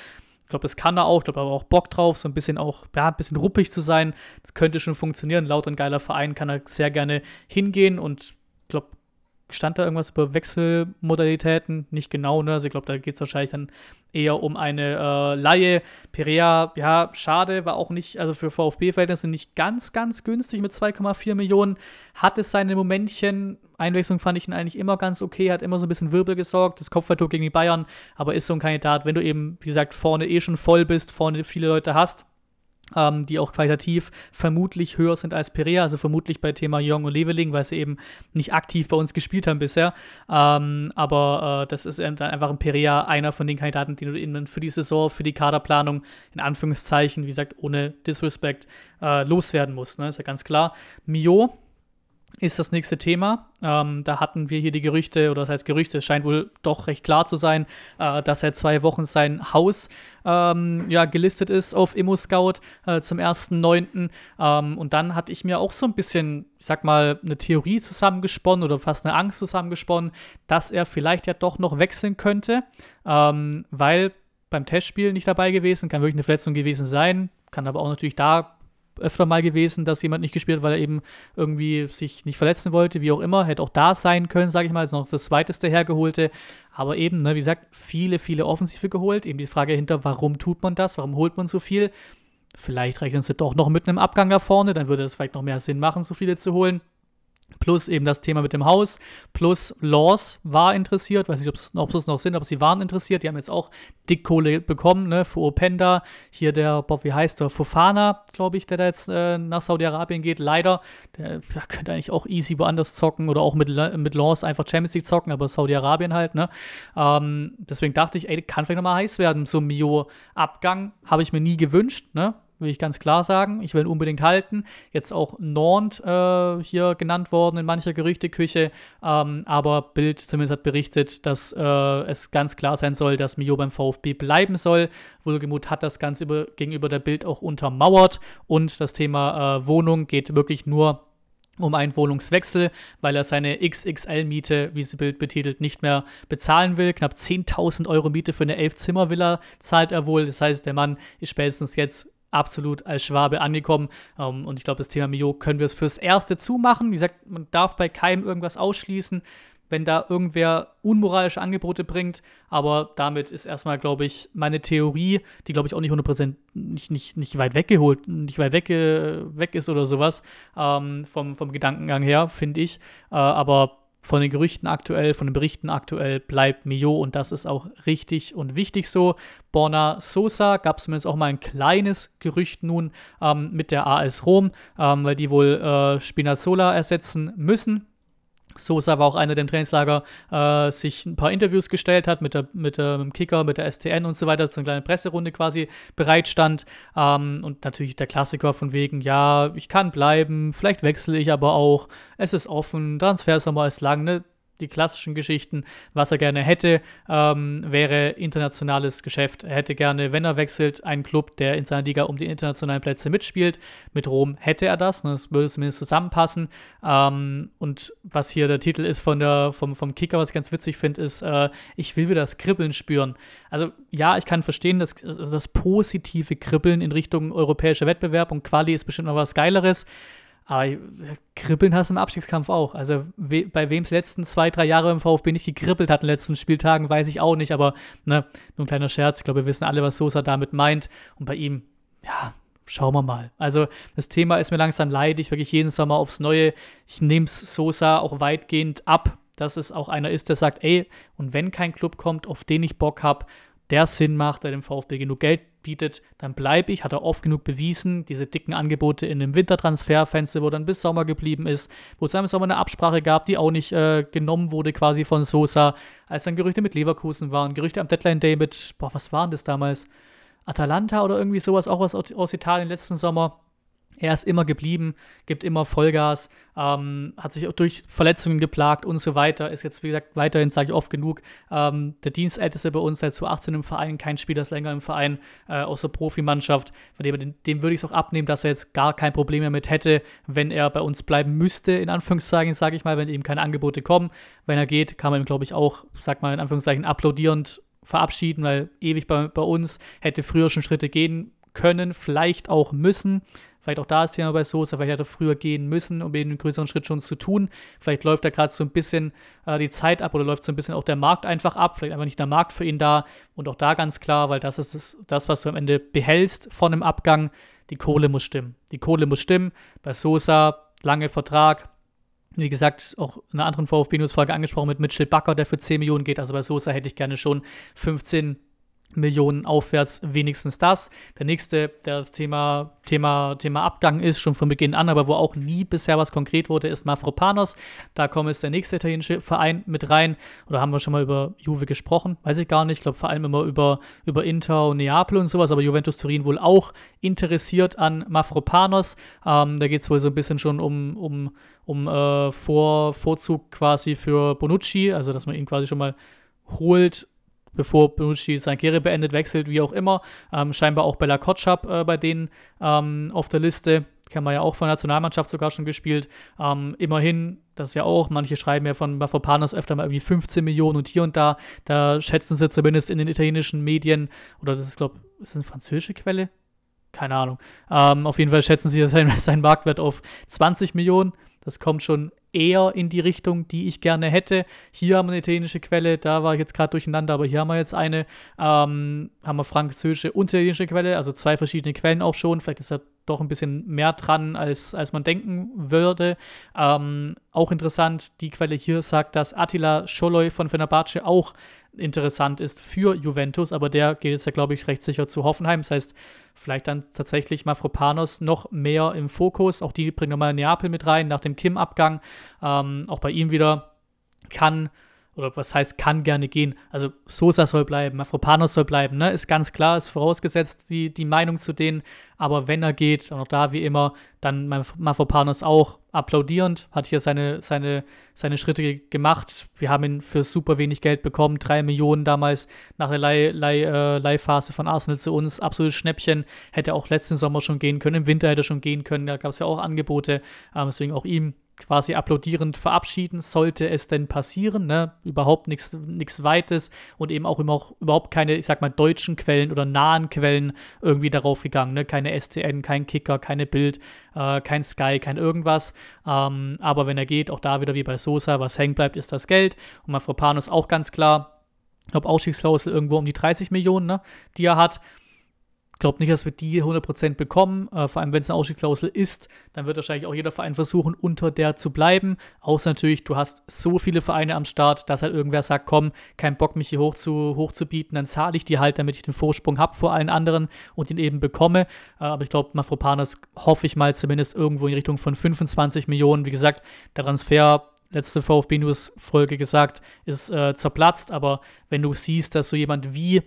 S1: glaube, das kann er auch. Ich glaube, er hat auch Bock drauf, so ein bisschen auch, ja, ein bisschen ruppig zu sein. Das könnte schon funktionieren. Laut und geiler Verein kann er sehr gerne hingehen und ich glaube, stand da irgendwas über Wechselmodalitäten? Nicht genau, ne? Also ich glaube, da geht es wahrscheinlich dann eher um eine äh, Laie. Perea, ja, schade, war auch nicht, also für VfB-Verhältnisse nicht ganz, ganz günstig mit 2,4 Millionen. Hat es seine Momentchen. Einwechslung fand ich ihn eigentlich immer ganz okay, hat immer so ein bisschen Wirbel gesorgt, das Kopfballtor gegen die Bayern, aber ist so ein Kandidat, wenn du eben, wie gesagt, vorne eh schon voll bist, vorne viele Leute hast, ähm, die auch qualitativ vermutlich höher sind als Perea, also vermutlich bei Thema Jong und Leveling, weil sie eben nicht aktiv bei uns gespielt haben bisher. Ähm, aber äh, das ist dann einfach ein Perea, einer von den Kandidaten, die du eben für die Saison, für die Kaderplanung, in Anführungszeichen, wie gesagt, ohne Disrespect, äh, loswerden musst. Ne? Ist ja ganz klar. Mio ist das nächste Thema. Ähm, da hatten wir hier die Gerüchte, oder das heißt Gerüchte, scheint wohl doch recht klar zu sein, äh, dass seit zwei Wochen sein Haus ähm, ja, gelistet ist auf ImmoScout äh, zum 1.9. Ähm, und dann hatte ich mir auch so ein bisschen, ich sag mal, eine Theorie zusammengesponnen oder fast eine Angst zusammengesponnen, dass er vielleicht ja doch noch wechseln könnte, ähm, weil beim Testspiel nicht dabei gewesen, kann wirklich eine Verletzung gewesen sein, kann aber auch natürlich da öfter mal gewesen, dass jemand nicht gespielt hat, weil er eben irgendwie sich nicht verletzen wollte, wie auch immer. Hätte auch da sein können, sage ich mal, ist noch das zweiteste hergeholte. Aber eben, ne, wie gesagt, viele, viele Offensive geholt. Eben die Frage hinter, warum tut man das? Warum holt man so viel? Vielleicht rechnen sie doch noch mit einem Abgang da vorne, dann würde es vielleicht noch mehr Sinn machen, so viele zu holen. Plus eben das Thema mit dem Haus, plus Laws war interessiert, weiß nicht, ob es noch sind, aber sie waren interessiert. Die haben jetzt auch Dickkohle bekommen, ne, für Openda. Hier der, Bob, wie heißt der? Fofana, glaube ich, der da jetzt äh, nach Saudi-Arabien geht. Leider, der, der, könnte eigentlich auch easy woanders zocken oder auch mit, mit Laws einfach Champions League zocken, aber Saudi-Arabien halt, ne. Ähm, deswegen dachte ich, ey, kann vielleicht nochmal heiß werden. So ein Mio-Abgang habe ich mir nie gewünscht, ne will ich ganz klar sagen. Ich will ihn unbedingt halten. Jetzt auch Nord äh, hier genannt worden in mancher Gerüchteküche, ähm, aber Bild zumindest hat berichtet, dass äh, es ganz klar sein soll, dass Mio beim VfB bleiben soll. Wohlgemut hat das Ganze über, gegenüber der Bild auch untermauert und das Thema äh, Wohnung geht wirklich nur um einen Wohnungswechsel, weil er seine XXL-Miete, wie sie Bild betitelt, nicht mehr bezahlen will. Knapp 10.000 Euro Miete für eine Elf-Zimmer-Villa zahlt er wohl. Das heißt, der Mann ist spätestens jetzt absolut als Schwabe angekommen. Ähm, und ich glaube, das Thema Mio können wir es fürs Erste zumachen. Wie gesagt, man darf bei keinem irgendwas ausschließen, wenn da irgendwer unmoralische Angebote bringt. Aber damit ist erstmal, glaube ich, meine Theorie, die, glaube ich, auch nicht 100% nicht, nicht, nicht weit weggeholt, nicht weit weg, weg ist oder sowas, ähm, vom, vom Gedankengang her, finde ich. Äh, aber von den Gerüchten aktuell, von den Berichten aktuell bleibt Mio und das ist auch richtig und wichtig so. Borna Sosa gab es zumindest auch mal ein kleines Gerücht nun ähm, mit der AS Rom, ähm, weil die wohl äh, Spinazzola ersetzen müssen. Sosa war auch einer, der im Trainingslager äh, sich ein paar Interviews gestellt hat mit, der, mit, der, mit dem Kicker, mit der STN und so weiter, so eine kleine Presserunde quasi bereitstand. Ähm, und natürlich der Klassiker von wegen, ja, ich kann bleiben, vielleicht wechsle ich aber auch, es ist offen, Transfersommer ist lang, ne? Die klassischen Geschichten. Was er gerne hätte, ähm, wäre internationales Geschäft. Er hätte gerne, wenn er wechselt, einen Club, der in seiner Liga um die internationalen Plätze mitspielt. Mit Rom hätte er das, ne? das würde zumindest zusammenpassen. Ähm, und was hier der Titel ist von der, vom, vom Kicker, was ich ganz witzig finde, ist, äh, ich will wieder das Kribbeln spüren. Also ja, ich kann verstehen, dass das positive Kribbeln in Richtung europäischer Wettbewerb und Quali ist bestimmt noch was Geileres. Aber kribbeln hast du im Abstiegskampf auch. Also we bei wem es letzten zwei, drei Jahre im VfB nicht gekribbelt hat in den letzten Spieltagen, weiß ich auch nicht. Aber ne, nur ein kleiner Scherz. Ich glaube, wir wissen alle, was Sosa damit meint. Und bei ihm, ja, schauen wir mal. Also das Thema ist mir langsam leidig, wirklich jeden Sommer aufs Neue. Ich nehme Sosa auch weitgehend ab, dass es auch einer ist, der sagt, ey, und wenn kein Club kommt, auf den ich Bock habe, der Sinn macht, der dem VfB genug Geld bietet, dann bleibe ich. Hat er oft genug bewiesen. Diese dicken Angebote in dem Wintertransferfenster, wo dann bis Sommer geblieben ist, wo es im Sommer eine Absprache gab, die auch nicht äh, genommen wurde quasi von Sosa, als dann Gerüchte mit Leverkusen waren, Gerüchte am Deadline Day mit, boah, was waren das damals? Atalanta oder irgendwie sowas, auch was aus Italien letzten Sommer. Er ist immer geblieben, gibt immer Vollgas, ähm, hat sich auch durch Verletzungen geplagt und so weiter. Ist jetzt, wie gesagt, weiterhin, sage ich oft genug, ähm, der Dienstälteste bei uns seit 2018 im Verein, kein Spieler ist länger im Verein, äh, außer Profimannschaft. Von dem, dem würde ich es auch abnehmen, dass er jetzt gar kein Problem damit hätte, wenn er bei uns bleiben müsste, in Anführungszeichen, sage ich mal, wenn ihm keine Angebote kommen. Wenn er geht, kann man ihm, glaube ich, auch, sag mal, in Anführungszeichen, applaudierend verabschieden, weil ewig bei, bei uns hätte früher schon Schritte gehen können, vielleicht auch müssen. Vielleicht auch da ist Thema bei Sosa, vielleicht hätte er früher gehen müssen, um eben einen größeren Schritt schon zu tun. Vielleicht läuft da gerade so ein bisschen äh, die Zeit ab oder läuft so ein bisschen auch der Markt einfach ab. Vielleicht einfach nicht der Markt für ihn da. Und auch da ganz klar, weil das ist das, was du am Ende behältst von einem Abgang. Die Kohle muss stimmen. Die Kohle muss stimmen. Bei Sosa, lange Vertrag, wie gesagt, auch in einer anderen VfB-News-Folge angesprochen mit Mitchell Bakker, der für 10 Millionen geht. Also bei Sosa hätte ich gerne schon 15 Millionen aufwärts wenigstens das. Der nächste, der das Thema, Thema, Thema Abgang ist, schon von Beginn an, aber wo auch nie bisher was konkret wurde, ist Mafropanos. Da kommt jetzt der nächste italienische Verein mit rein. Oder haben wir schon mal über Juve gesprochen? Weiß ich gar nicht. Ich glaube vor allem immer über, über Inter und Neapel und sowas, aber Juventus Turin wohl auch interessiert an Mafropanos. Ähm, da geht es wohl so ein bisschen schon um, um, um äh, Vor, Vorzug quasi für Bonucci, also dass man ihn quasi schon mal holt bevor Bonucci seine Karriere beendet, wechselt, wie auch immer. Ähm, scheinbar auch Bella Kotschap äh, bei denen ähm, auf der Liste. Kennen wir ja auch von der Nationalmannschaft sogar schon gespielt. Ähm, immerhin, das ist ja auch, manche schreiben ja von Mafropanos öfter mal irgendwie 15 Millionen und hier und da. Da schätzen sie zumindest in den italienischen Medien, oder das ist, glaube ich, ist das eine französische Quelle? Keine Ahnung. Ähm, auf jeden Fall schätzen sie seinen, seinen Marktwert auf 20 Millionen. Das kommt schon eher in die Richtung, die ich gerne hätte. Hier haben wir eine italienische Quelle, da war ich jetzt gerade durcheinander, aber hier haben wir jetzt eine, ähm, haben wir französische und italienische Quelle, also zwei verschiedene Quellen auch schon. Vielleicht ist da doch ein bisschen mehr dran, als, als man denken würde. Ähm, auch interessant, die Quelle hier sagt, dass Attila Scholloy von Fenerbahce auch interessant ist für Juventus, aber der geht jetzt ja, glaube ich, recht sicher zu Hoffenheim. Das heißt, vielleicht dann tatsächlich Mafropanos noch mehr im Fokus. Auch die bringen nochmal Neapel mit rein nach dem Kim-Abgang. Ähm, auch bei ihm wieder kann oder was heißt, kann gerne gehen. Also Sosa soll bleiben, Mafropanos soll bleiben, ne? Ist ganz klar, ist vorausgesetzt die, die Meinung zu denen. Aber wenn er geht, und auch da wie immer, dann Mafropanos auch applaudierend, hat hier seine, seine, seine Schritte gemacht. Wir haben ihn für super wenig Geld bekommen, drei Millionen damals nach der Leih, Leih, äh, Leihphase von Arsenal zu uns. Absolutes Schnäppchen. Hätte auch letzten Sommer schon gehen können, im Winter hätte schon gehen können, da gab es ja auch Angebote. Ähm, deswegen auch ihm quasi applaudierend verabschieden, sollte es denn passieren, ne? Überhaupt nichts Weites und eben auch, immer auch überhaupt keine, ich sag mal, deutschen Quellen oder nahen Quellen irgendwie darauf gegangen, ne? Keine STN, kein Kicker, keine Bild, äh, kein Sky, kein irgendwas. Ähm, aber wenn er geht, auch da wieder wie bei Sosa, was hängen bleibt, ist das Geld. Und Mafropanos auch ganz klar, ich glaube, Ausstiegsklausel irgendwo um die 30 Millionen, ne, die er hat glaube nicht, dass wir die 100% bekommen. Äh, vor allem, wenn es eine Ausstiegsklausel ist, dann wird wahrscheinlich auch jeder Verein versuchen, unter der zu bleiben. Außer natürlich, du hast so viele Vereine am Start, dass halt irgendwer sagt, komm, kein Bock, mich hier hoch zu, hoch dann zahle ich die halt, damit ich den Vorsprung habe vor allen anderen und ihn eben bekomme. Äh, aber ich glaube, Mafropanos hoffe ich mal zumindest irgendwo in Richtung von 25 Millionen. Wie gesagt, der Transfer letzte VfB News Folge gesagt, ist äh, zerplatzt, aber wenn du siehst, dass so jemand wie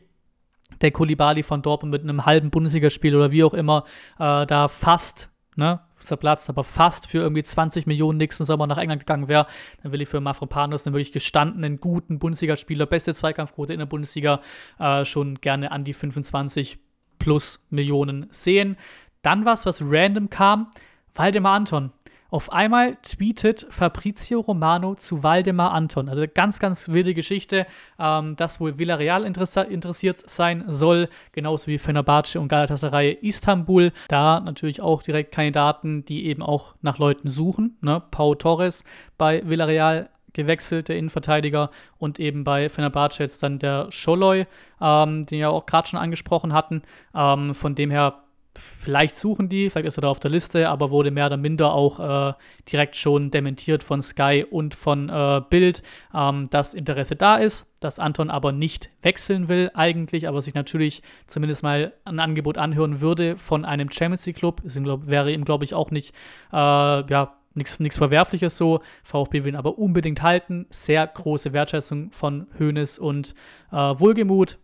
S1: der Kulibali von Dortmund mit einem halben Bundesligaspiel oder wie auch immer äh, da fast ne, zerplatzt, aber fast für irgendwie 20 Millionen nächsten Sommer nach England gegangen wäre, dann will ich für Mafropanos einen wirklich gestandenen, guten Bundesligaspieler, beste Zweikampfquote in der Bundesliga, äh, schon gerne an die 25 plus Millionen sehen. Dann was, was random kam, Waldemar Anton. Auf einmal tweetet Fabrizio Romano zu Waldemar Anton. Also ganz, ganz wilde Geschichte, ähm, das wohl Villarreal interessiert sein soll, genauso wie Fenerbahce und Galatasaray Istanbul. Da natürlich auch direkt Kandidaten, die eben auch nach Leuten suchen. Ne? Pau Torres bei Villarreal gewechselt, der Innenverteidiger, und eben bei Fenerbahce jetzt dann der Scholloy, ähm, den wir auch gerade schon angesprochen hatten. Ähm, von dem her vielleicht suchen die, vielleicht ist er da auf der Liste, aber wurde mehr oder minder auch äh, direkt schon dementiert von Sky und von äh, Bild, ähm, dass Interesse da ist, dass Anton aber nicht wechseln will eigentlich, aber sich natürlich zumindest mal ein Angebot anhören würde von einem Champions League Club. Das wäre ihm, glaube ich, auch nicht, äh, ja, nichts Verwerfliches so. VfB will ihn aber unbedingt halten. Sehr große Wertschätzung von Hoeneß und äh, Wohlgemut.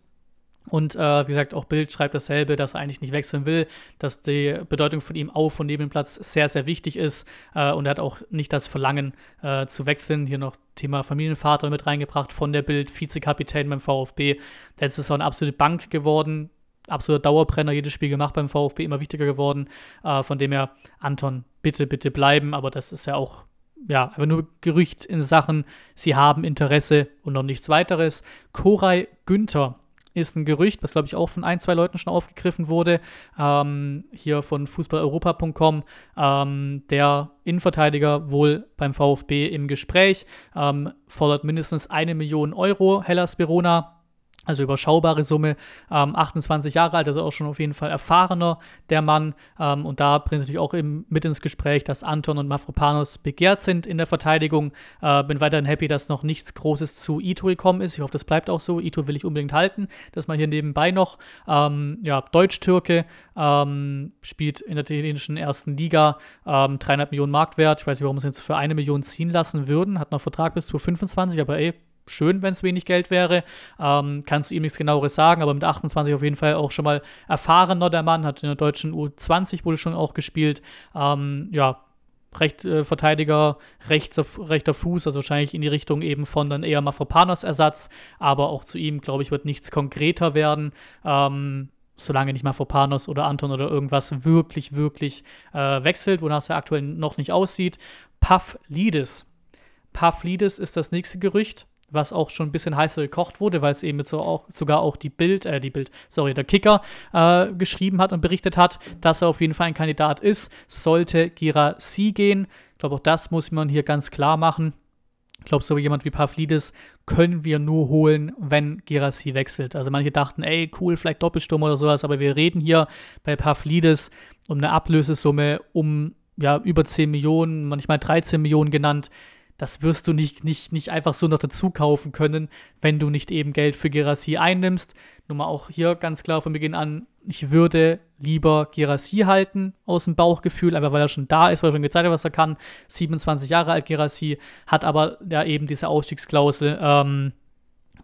S1: Und äh, wie gesagt, auch Bild schreibt dasselbe, dass er eigentlich nicht wechseln will, dass die Bedeutung von ihm auf und neben dem Platz sehr, sehr wichtig ist. Äh, und er hat auch nicht das Verlangen äh, zu wechseln. Hier noch Thema Familienvater mit reingebracht von der Bild, Vizekapitän beim VfB. Letztes Jahr eine absolute Bank geworden, absoluter Dauerbrenner, jedes Spiel gemacht beim VfB, immer wichtiger geworden. Äh, von dem her, Anton, bitte, bitte bleiben. Aber das ist ja auch ja, aber nur Gerücht in Sachen, sie haben Interesse und noch nichts weiteres. Koray Günther ist ein Gerücht, was glaube ich auch von ein, zwei Leuten schon aufgegriffen wurde, ähm, hier von fußballeuropa.com, ähm, der Innenverteidiger wohl beim VfB im Gespräch, ähm, fordert mindestens eine Million Euro, Hellas Verona also überschaubare Summe, ähm, 28 Jahre alt, also auch schon auf jeden Fall erfahrener, der Mann. Ähm, und da bringt natürlich auch im, mit ins Gespräch, dass Anton und Mafropanos begehrt sind in der Verteidigung. Äh, bin weiterhin happy, dass noch nichts Großes zu Ito gekommen ist. Ich hoffe, das bleibt auch so. Ito will ich unbedingt halten. Das mal hier nebenbei noch. Ähm, ja, Deutsch-Türke, ähm, spielt in der italienischen ersten Liga, ähm, dreieinhalb Millionen Marktwert. Ich weiß nicht, warum sie jetzt für eine Million ziehen lassen würden. Hat noch Vertrag bis 2025, aber ey, schön, wenn es wenig Geld wäre. Ähm, kannst du ihm nichts genaueres sagen, aber mit 28 auf jeden Fall auch schon mal erfahrener der Mann, hat in der deutschen U20 wohl schon auch gespielt. Ähm, ja, Rechtverteidiger, äh, rechts rechter Fuß, also wahrscheinlich in die Richtung eben von dann eher Mafropanos Ersatz, aber auch zu ihm, glaube ich, wird nichts konkreter werden. Ähm, solange nicht Mafropanos oder Anton oder irgendwas wirklich, wirklich äh, wechselt, wonach es ja aktuell noch nicht aussieht. Pavlidis. Pavlidis ist das nächste Gerücht was auch schon ein bisschen heißer gekocht wurde, weil es eben so auch, sogar auch die Bild, äh, die Bild, sorry, der Kicker äh, geschrieben hat und berichtet hat, dass er auf jeden Fall ein Kandidat ist, sollte Girassi gehen. Ich glaube, auch das muss man hier ganz klar machen. Ich glaube, so jemand wie Pavlidis können wir nur holen, wenn Girassi wechselt. Also manche dachten, ey, cool, vielleicht Doppelsturm oder sowas, aber wir reden hier bei Pavlidis um eine Ablösesumme um ja, über 10 Millionen, manchmal 13 Millionen genannt das wirst du nicht, nicht, nicht einfach so noch dazu kaufen können, wenn du nicht eben Geld für Gerassi einnimmst. Nur mal auch hier ganz klar von Beginn an, ich würde lieber Gerassi halten aus dem Bauchgefühl, einfach weil er schon da ist, weil er schon gezeigt hat, was er kann. 27 Jahre alt Gerassi, hat aber ja eben diese Ausstiegsklausel, ähm,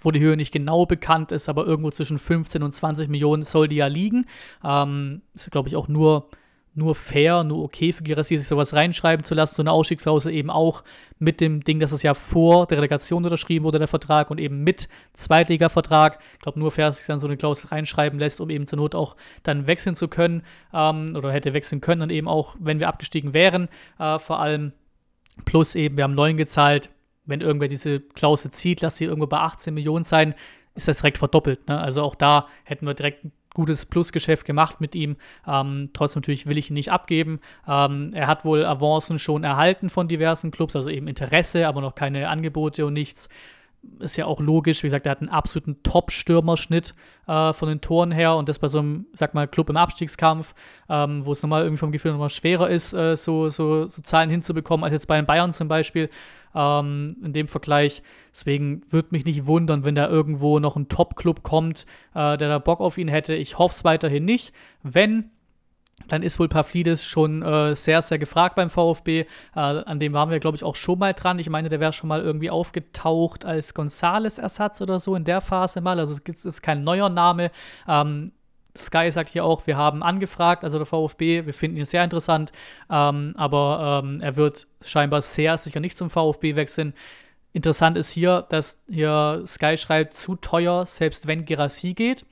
S1: wo die Höhe nicht genau bekannt ist, aber irgendwo zwischen 15 und 20 Millionen soll die ja liegen. Ähm, ist, glaube ich, auch nur nur fair, nur okay für Girassi, sich sowas reinschreiben zu lassen, so eine Ausstiegsklausel eben auch mit dem Ding, dass es ja vor der Relegation unterschrieben wurde, der Vertrag, und eben mit Zweitliga-Vertrag. Ich glaube, nur fair, dass sich dann so eine Klausel reinschreiben lässt, um eben zur Not auch dann wechseln zu können ähm, oder hätte wechseln können, dann eben auch, wenn wir abgestiegen wären, äh, vor allem. Plus eben, wir haben neun gezahlt. Wenn irgendwer diese Klausel zieht, lass sie irgendwo bei 18 Millionen sein, ist das direkt verdoppelt. Ne? Also auch da hätten wir direkt gutes Plusgeschäft gemacht mit ihm. Ähm, trotzdem natürlich will ich ihn nicht abgeben. Ähm, er hat wohl Avancen schon erhalten von diversen Clubs, also eben Interesse, aber noch keine Angebote und nichts ist ja auch logisch. Wie gesagt, er hat einen absoluten Top-Stürmerschnitt äh, von den Toren her und das bei so einem, sag mal, Club im Abstiegskampf, ähm, wo es nochmal irgendwie vom Gefühl nochmal schwerer ist, äh, so, so, so, Zahlen hinzubekommen, als jetzt bei den Bayern zum Beispiel. Ähm, in dem Vergleich. Deswegen würde mich nicht wundern, wenn da irgendwo noch ein Top-Club kommt, äh, der da Bock auf ihn hätte. Ich hoffe es weiterhin nicht. Wenn, dann ist wohl Pavlidis schon äh, sehr, sehr gefragt beim VfB. Äh, an dem waren wir, glaube ich, auch schon mal dran. Ich meine, der wäre schon mal irgendwie aufgetaucht als Gonzales-Ersatz oder so in der Phase mal. Also es ist kein neuer Name. Ähm, Sky sagt hier auch, wir haben angefragt, also der VfB, wir finden ihn sehr interessant, ähm, aber ähm, er wird scheinbar sehr sicher nicht zum VfB wechseln. Interessant ist hier, dass hier Sky schreibt, zu teuer, selbst wenn Gerassi geht.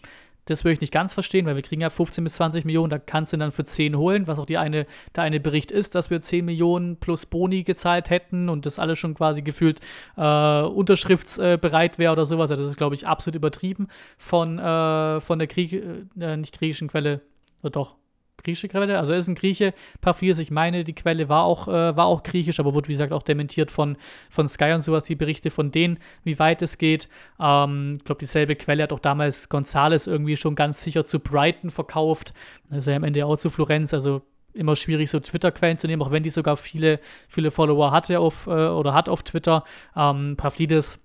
S1: Das würde ich nicht ganz verstehen, weil wir kriegen ja 15 bis 20 Millionen, da kannst du dann für 10 holen, was auch die eine, der eine Bericht ist, dass wir 10 Millionen plus Boni gezahlt hätten und das alles schon quasi gefühlt äh, unterschriftsbereit wäre oder sowas. Das ist, glaube ich, absolut übertrieben von, äh, von der Krieg, äh, nicht griechischen Quelle, oder doch, griechische Quelle, also er ist ein Grieche, Paphiris, ich meine, die Quelle war auch, äh, war auch griechisch, aber wurde, wie gesagt, auch dementiert von, von Sky und sowas, die Berichte von denen, wie weit es geht. Ähm, ich glaube, dieselbe Quelle hat auch damals Gonzales irgendwie schon ganz sicher zu Brighton verkauft, also am Ende auch zu Florenz, also immer schwierig, so Twitter-Quellen zu nehmen, auch wenn die sogar viele, viele Follower hatte auf, äh, oder hat auf Twitter. Ähm, Pavlidis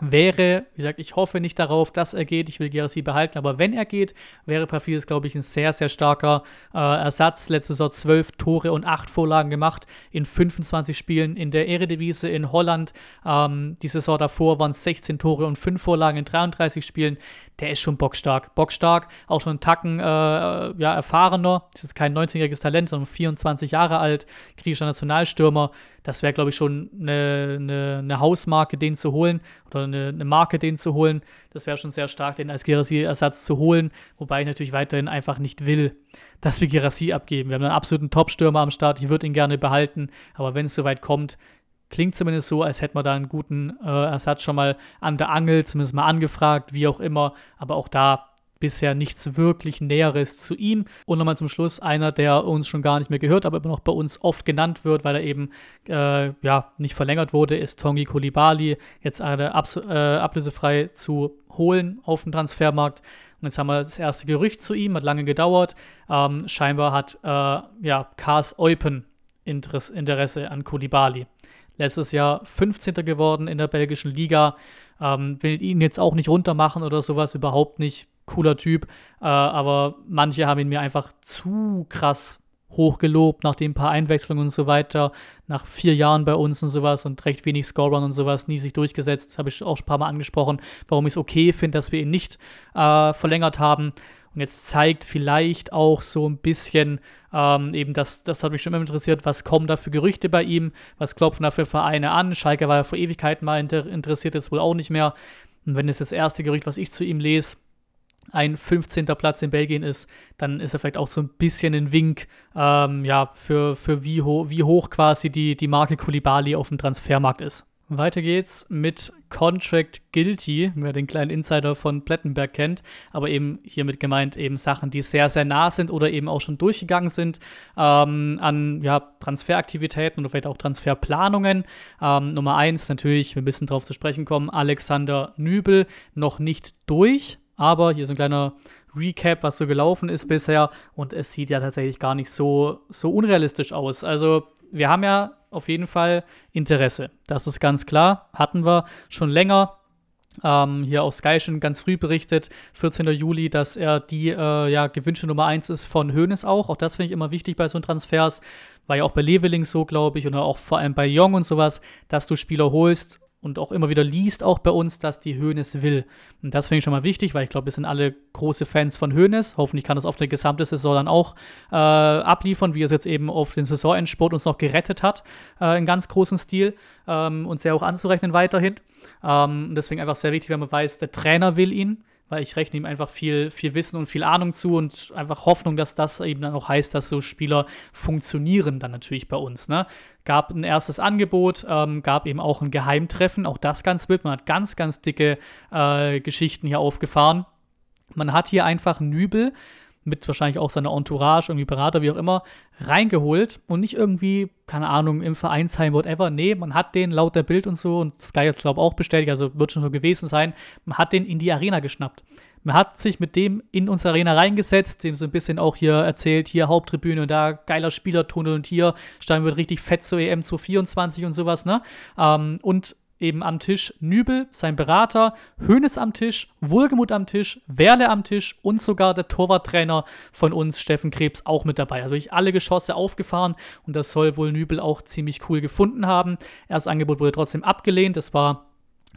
S1: wäre, wie gesagt, ich hoffe nicht darauf, dass er geht. Ich will Gerassi behalten, aber wenn er geht, wäre Pafidis, glaube ich, ein sehr, sehr starker äh, Ersatz. Letzte Saison zwölf Tore und acht Vorlagen gemacht in 25 Spielen in der Eredivisie in Holland. Ähm, die Saison davor waren es 16 Tore und fünf Vorlagen in 33 Spielen. Der ist schon bockstark. Bockstark, auch schon einen Tacken äh, ja, erfahrener. Das ist kein 19-jähriges Talent, sondern 24 Jahre alt, griechischer Nationalstürmer das wäre, glaube ich, schon eine, eine, eine, Hausmarke, den zu holen oder eine, eine Marke, den zu holen. Das wäre schon sehr stark, den als Gerassi-Ersatz zu holen, wobei ich natürlich weiterhin einfach nicht will, dass wir Gerassi abgeben. Wir haben einen absoluten Top-Stürmer am Start, ich würde ihn gerne behalten, aber wenn es soweit kommt, klingt zumindest so, als hätte man da einen guten äh, Ersatz schon mal an der Angel, zumindest mal angefragt, wie auch immer, aber auch da bisher nichts wirklich Näheres zu ihm. Und nochmal zum Schluss einer, der uns schon gar nicht mehr gehört, aber immer noch bei uns oft genannt wird, weil er eben äh, ja, nicht verlängert wurde, ist Tongi Kolibali, jetzt eine abs äh, ablösefrei zu holen auf dem Transfermarkt. Und jetzt haben wir das erste Gerücht zu ihm, hat lange gedauert. Ähm, scheinbar hat äh, ja, Kars Eupen Interesse an Kolibali. Letztes Jahr 15. geworden in der belgischen Liga. Ähm, will ihn jetzt auch nicht runtermachen oder sowas, überhaupt nicht cooler Typ, äh, aber manche haben ihn mir einfach zu krass hochgelobt, nach den paar Einwechslungen und so weiter, nach vier Jahren bei uns und sowas und recht wenig Scorern und sowas, nie sich durchgesetzt, habe ich auch ein paar Mal angesprochen, warum ich es okay finde, dass wir ihn nicht äh, verlängert haben. Und jetzt zeigt vielleicht auch so ein bisschen, ähm, eben das, das hat mich schon immer interessiert, was kommen da für Gerüchte bei ihm, was klopfen da für Vereine an. Schalke war ja vor Ewigkeiten mal inter interessiert, jetzt wohl auch nicht mehr. Und wenn es das erste Gerücht, was ich zu ihm lese, ein 15. Platz in Belgien ist, dann ist er vielleicht auch so ein bisschen ein Wink, ähm, ja, für, für wie, ho wie hoch quasi die, die Marke Kulibali auf dem Transfermarkt ist. Weiter geht's mit Contract Guilty, wer den kleinen Insider von Plettenberg kennt, aber eben hiermit gemeint eben Sachen, die sehr, sehr nah sind oder eben auch schon durchgegangen sind ähm, an ja, Transferaktivitäten oder vielleicht auch Transferplanungen. Ähm, Nummer eins natürlich, wir müssen darauf zu sprechen kommen, Alexander Nübel noch nicht durch, aber hier ist ein kleiner Recap, was so gelaufen ist bisher. Und es sieht ja tatsächlich gar nicht so, so unrealistisch aus. Also, wir haben ja auf jeden Fall Interesse. Das ist ganz klar. Hatten wir schon länger. Ähm, hier auf Sky schon ganz früh berichtet, 14. Juli, dass er die äh, ja, gewünschte Nummer 1 ist von Hoeneß auch. Auch das finde ich immer wichtig bei so Transfers. War ja auch bei Leveling so, glaube ich, oder auch vor allem bei Young und sowas, dass du Spieler holst, und auch immer wieder liest, auch bei uns, dass die Hoeneß will. Und das finde ich schon mal wichtig, weil ich glaube, wir sind alle große Fans von Hoeneß. Hoffentlich kann das auf der gesamte Saison dann auch äh, abliefern, wie es jetzt eben auf den Saisonendsport uns noch gerettet hat, äh, in ganz großem Stil ähm, und sehr auch anzurechnen weiterhin. Ähm, deswegen einfach sehr wichtig, wenn man weiß, der Trainer will ihn weil ich rechne ihm einfach viel, viel Wissen und viel Ahnung zu und einfach Hoffnung, dass das eben dann auch heißt, dass so Spieler funktionieren dann natürlich bei uns. Ne? Gab ein erstes Angebot, ähm, gab eben auch ein Geheimtreffen, auch das ganz wild. Man hat ganz, ganz dicke äh, Geschichten hier aufgefahren. Man hat hier einfach Nübel mit wahrscheinlich auch seiner Entourage, irgendwie Berater, wie auch immer, reingeholt und nicht irgendwie, keine Ahnung, im Vereinsheim, whatever. Nee, man hat den laut der Bild und so und Sky hat, glaube ich, auch bestätigt, also wird schon so gewesen sein, man hat den in die Arena geschnappt. Man hat sich mit dem in unsere Arena reingesetzt, dem so ein bisschen auch hier erzählt, hier Haupttribüne und da geiler Spielertunnel und hier steigen wir richtig fett zur EM 224 und sowas, ne? Ähm, und eben am Tisch Nübel, sein Berater, Hönes am Tisch, Wohlgemuth am Tisch, Werle am Tisch und sogar der Torwarttrainer von uns, Steffen Krebs, auch mit dabei. Also ich alle Geschosse aufgefahren und das soll wohl Nübel auch ziemlich cool gefunden haben. Erstes Angebot wurde trotzdem abgelehnt. Das war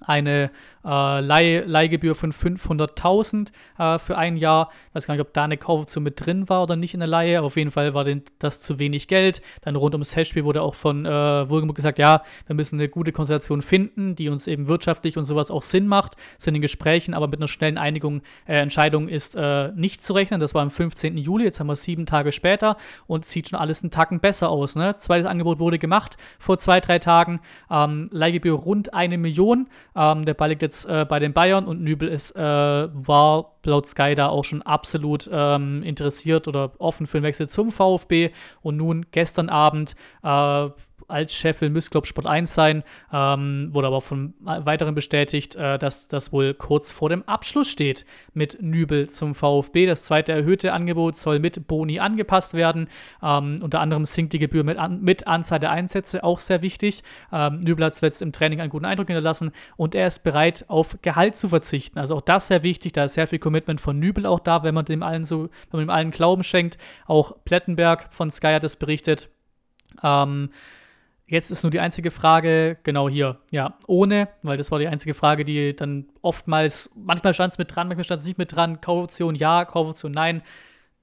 S1: eine äh, Leih Leihgebühr von 500.000 äh, für ein Jahr. Ich weiß gar nicht, ob da eine Kaufoption mit drin war oder nicht in der Leihe, aber auf jeden Fall war das zu wenig Geld. Dann rund ums Testspiel wurde auch von äh, Wohlgemuth gesagt, ja, wir müssen eine gute Konstellation finden, die uns eben wirtschaftlich und sowas auch Sinn macht. Sind in Gesprächen, aber mit einer schnellen Einigung, äh, Entscheidung ist äh, nicht zu rechnen. Das war am 15. Juli, jetzt haben wir sieben Tage später und sieht schon alles einen Tacken besser aus. Ne? Zweites Angebot wurde gemacht vor zwei, drei Tagen. Ähm, Leihgebühr rund eine Million. Ähm, der Ball liegt jetzt äh, bei den Bayern und Nübel ist, äh, war laut Sky da auch schon absolut ähm, interessiert oder offen für den Wechsel zum VfB. Und nun gestern Abend äh, als Sheffield müsste, glaube Sport 1 sein. Ähm, wurde aber von weiteren bestätigt, äh, dass das wohl kurz vor dem Abschluss steht mit Nübel zum VfB. Das zweite erhöhte Angebot soll mit Boni angepasst werden. Ähm, unter anderem sinkt die Gebühr mit, an, mit Anzahl der Einsätze, auch sehr wichtig. Ähm, Nübel hat zuletzt im Training einen guten Eindruck hinterlassen und er ist bereit, auf Gehalt zu verzichten. Also auch das sehr wichtig. Da ist sehr viel Commitment von Nübel auch da, wenn man dem allen so, wenn man dem allen Glauben schenkt. Auch Plettenberg von Sky hat es berichtet. Ähm, Jetzt ist nur die einzige Frage, genau hier, ja, ohne, weil das war die einzige Frage, die dann oftmals, manchmal stand es mit dran, manchmal stand es nicht mit dran, Kaufoption ja, Kaufoption nein.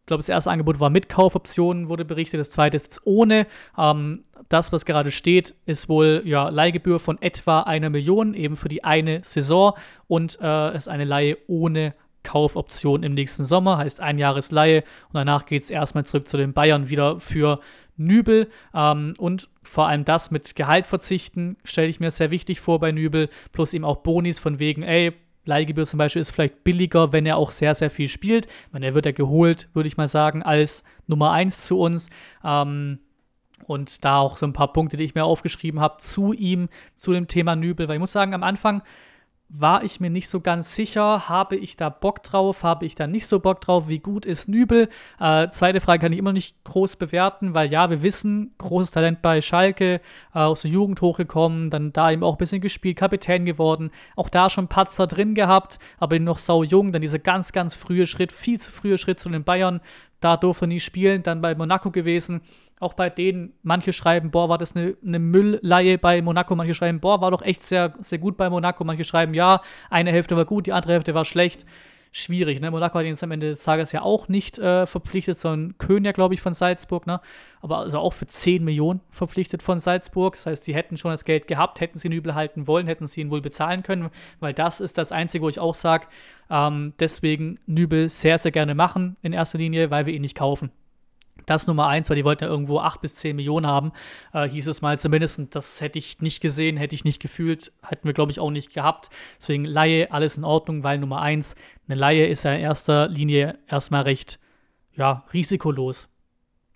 S1: Ich glaube, das erste Angebot war mit Kaufoptionen, wurde berichtet, das zweite ist jetzt ohne. Ähm, das, was gerade steht, ist wohl ja, Leihgebühr von etwa einer Million, eben für die eine Saison und äh, ist eine Leihe ohne Kaufoption im nächsten Sommer, heißt ein Jahresleihe und danach geht es erstmal zurück zu den Bayern wieder für Nübel ähm, und vor allem das mit Gehalt verzichten, stelle ich mir sehr wichtig vor bei Nübel, plus eben auch Bonis von wegen, ey, Leihgebühr zum Beispiel ist vielleicht billiger, wenn er auch sehr, sehr viel spielt. Wenn er wird er geholt, würde ich mal sagen, als Nummer 1 zu uns. Ähm, und da auch so ein paar Punkte, die ich mir aufgeschrieben habe zu ihm, zu dem Thema Nübel, weil ich muss sagen, am Anfang war ich mir nicht so ganz sicher, habe ich da Bock drauf, habe ich da nicht so Bock drauf, wie gut ist Nübel? Äh, zweite Frage kann ich immer nicht groß bewerten, weil ja, wir wissen, großes Talent bei Schalke, äh, aus der Jugend hochgekommen, dann da eben auch ein bisschen gespielt, Kapitän geworden, auch da schon Patzer drin gehabt, aber noch sau jung, dann dieser ganz, ganz frühe Schritt, viel zu frühe Schritt zu den Bayern, da durfte er nie spielen, dann bei Monaco gewesen, auch bei denen, manche schreiben, boah, war das eine, eine Müllleihe bei Monaco, manche schreiben, boah, war doch echt sehr, sehr gut bei Monaco, manche schreiben, ja, eine Hälfte war gut, die andere Hälfte war schlecht. Schwierig, ne? Monaco hat ihn jetzt am Ende des Tages ja auch nicht äh, verpflichtet, sondern Köhn ja, glaube ich, von Salzburg, ne? Aber also auch für 10 Millionen verpflichtet von Salzburg. Das heißt, sie hätten schon das Geld gehabt, hätten sie ihn übel halten wollen, hätten sie ihn wohl bezahlen können, weil das ist das Einzige, wo ich auch sage, ähm, deswegen Nübel sehr, sehr gerne machen in erster Linie, weil wir ihn nicht kaufen. Das Nummer eins, weil die wollten ja irgendwo 8 bis 10 Millionen haben, äh, hieß es mal zumindest. Und das hätte ich nicht gesehen, hätte ich nicht gefühlt, hätten wir, glaube ich, auch nicht gehabt. Deswegen Laie, alles in Ordnung, weil Nummer eins, eine Laie ist ja in erster Linie erstmal recht, ja, risikolos.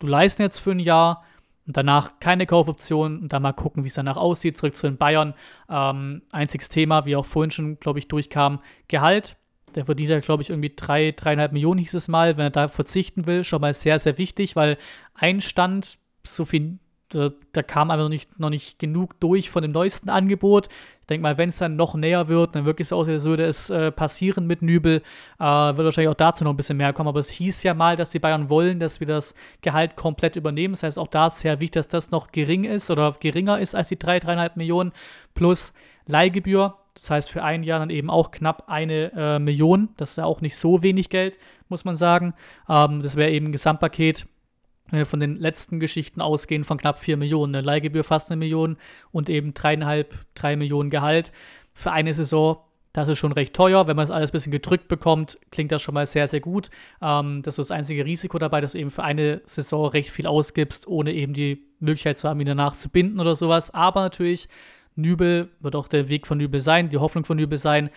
S1: Du leisten jetzt für ein Jahr und danach keine Kaufoption und dann mal gucken, wie es danach aussieht. Zurück zu den Bayern. Ähm, einziges Thema, wie auch vorhin schon, glaube ich, durchkam, Gehalt. Der verdient ja, glaube ich, irgendwie drei, dreieinhalb Millionen hieß es mal. Wenn er da verzichten will, schon mal sehr, sehr wichtig, weil ein Stand, so viel, da, da kam einfach noch nicht, noch nicht genug durch von dem neuesten Angebot. Ich denke mal, wenn es dann noch näher wird, dann wirklich so aus, als würde es äh, passieren mit Nübel, äh, wird wahrscheinlich auch dazu noch ein bisschen mehr kommen. Aber es hieß ja mal, dass die Bayern wollen, dass wir das Gehalt komplett übernehmen. Das heißt, auch da ist sehr wichtig, dass das noch gering ist oder geringer ist als die drei, dreieinhalb Millionen plus Leihgebühr das heißt, für ein Jahr dann eben auch knapp eine äh, Million. Das ist ja auch nicht so wenig Geld, muss man sagen. Ähm, das wäre eben ein Gesamtpaket, wenn wir von den letzten Geschichten ausgehen, von knapp 4 Millionen. Eine Leihgebühr fast eine Million und eben dreieinhalb, drei Millionen Gehalt. Für eine Saison, das ist schon recht teuer. Wenn man das alles ein bisschen gedrückt bekommt, klingt das schon mal sehr, sehr gut. Ähm, das ist das einzige Risiko dabei, dass du eben für eine Saison recht viel ausgibst, ohne eben die Möglichkeit zu haben, ihn danach zu binden oder sowas. Aber natürlich Nübel wird auch der Weg von Nübel sein, die Hoffnung von Nübel sein,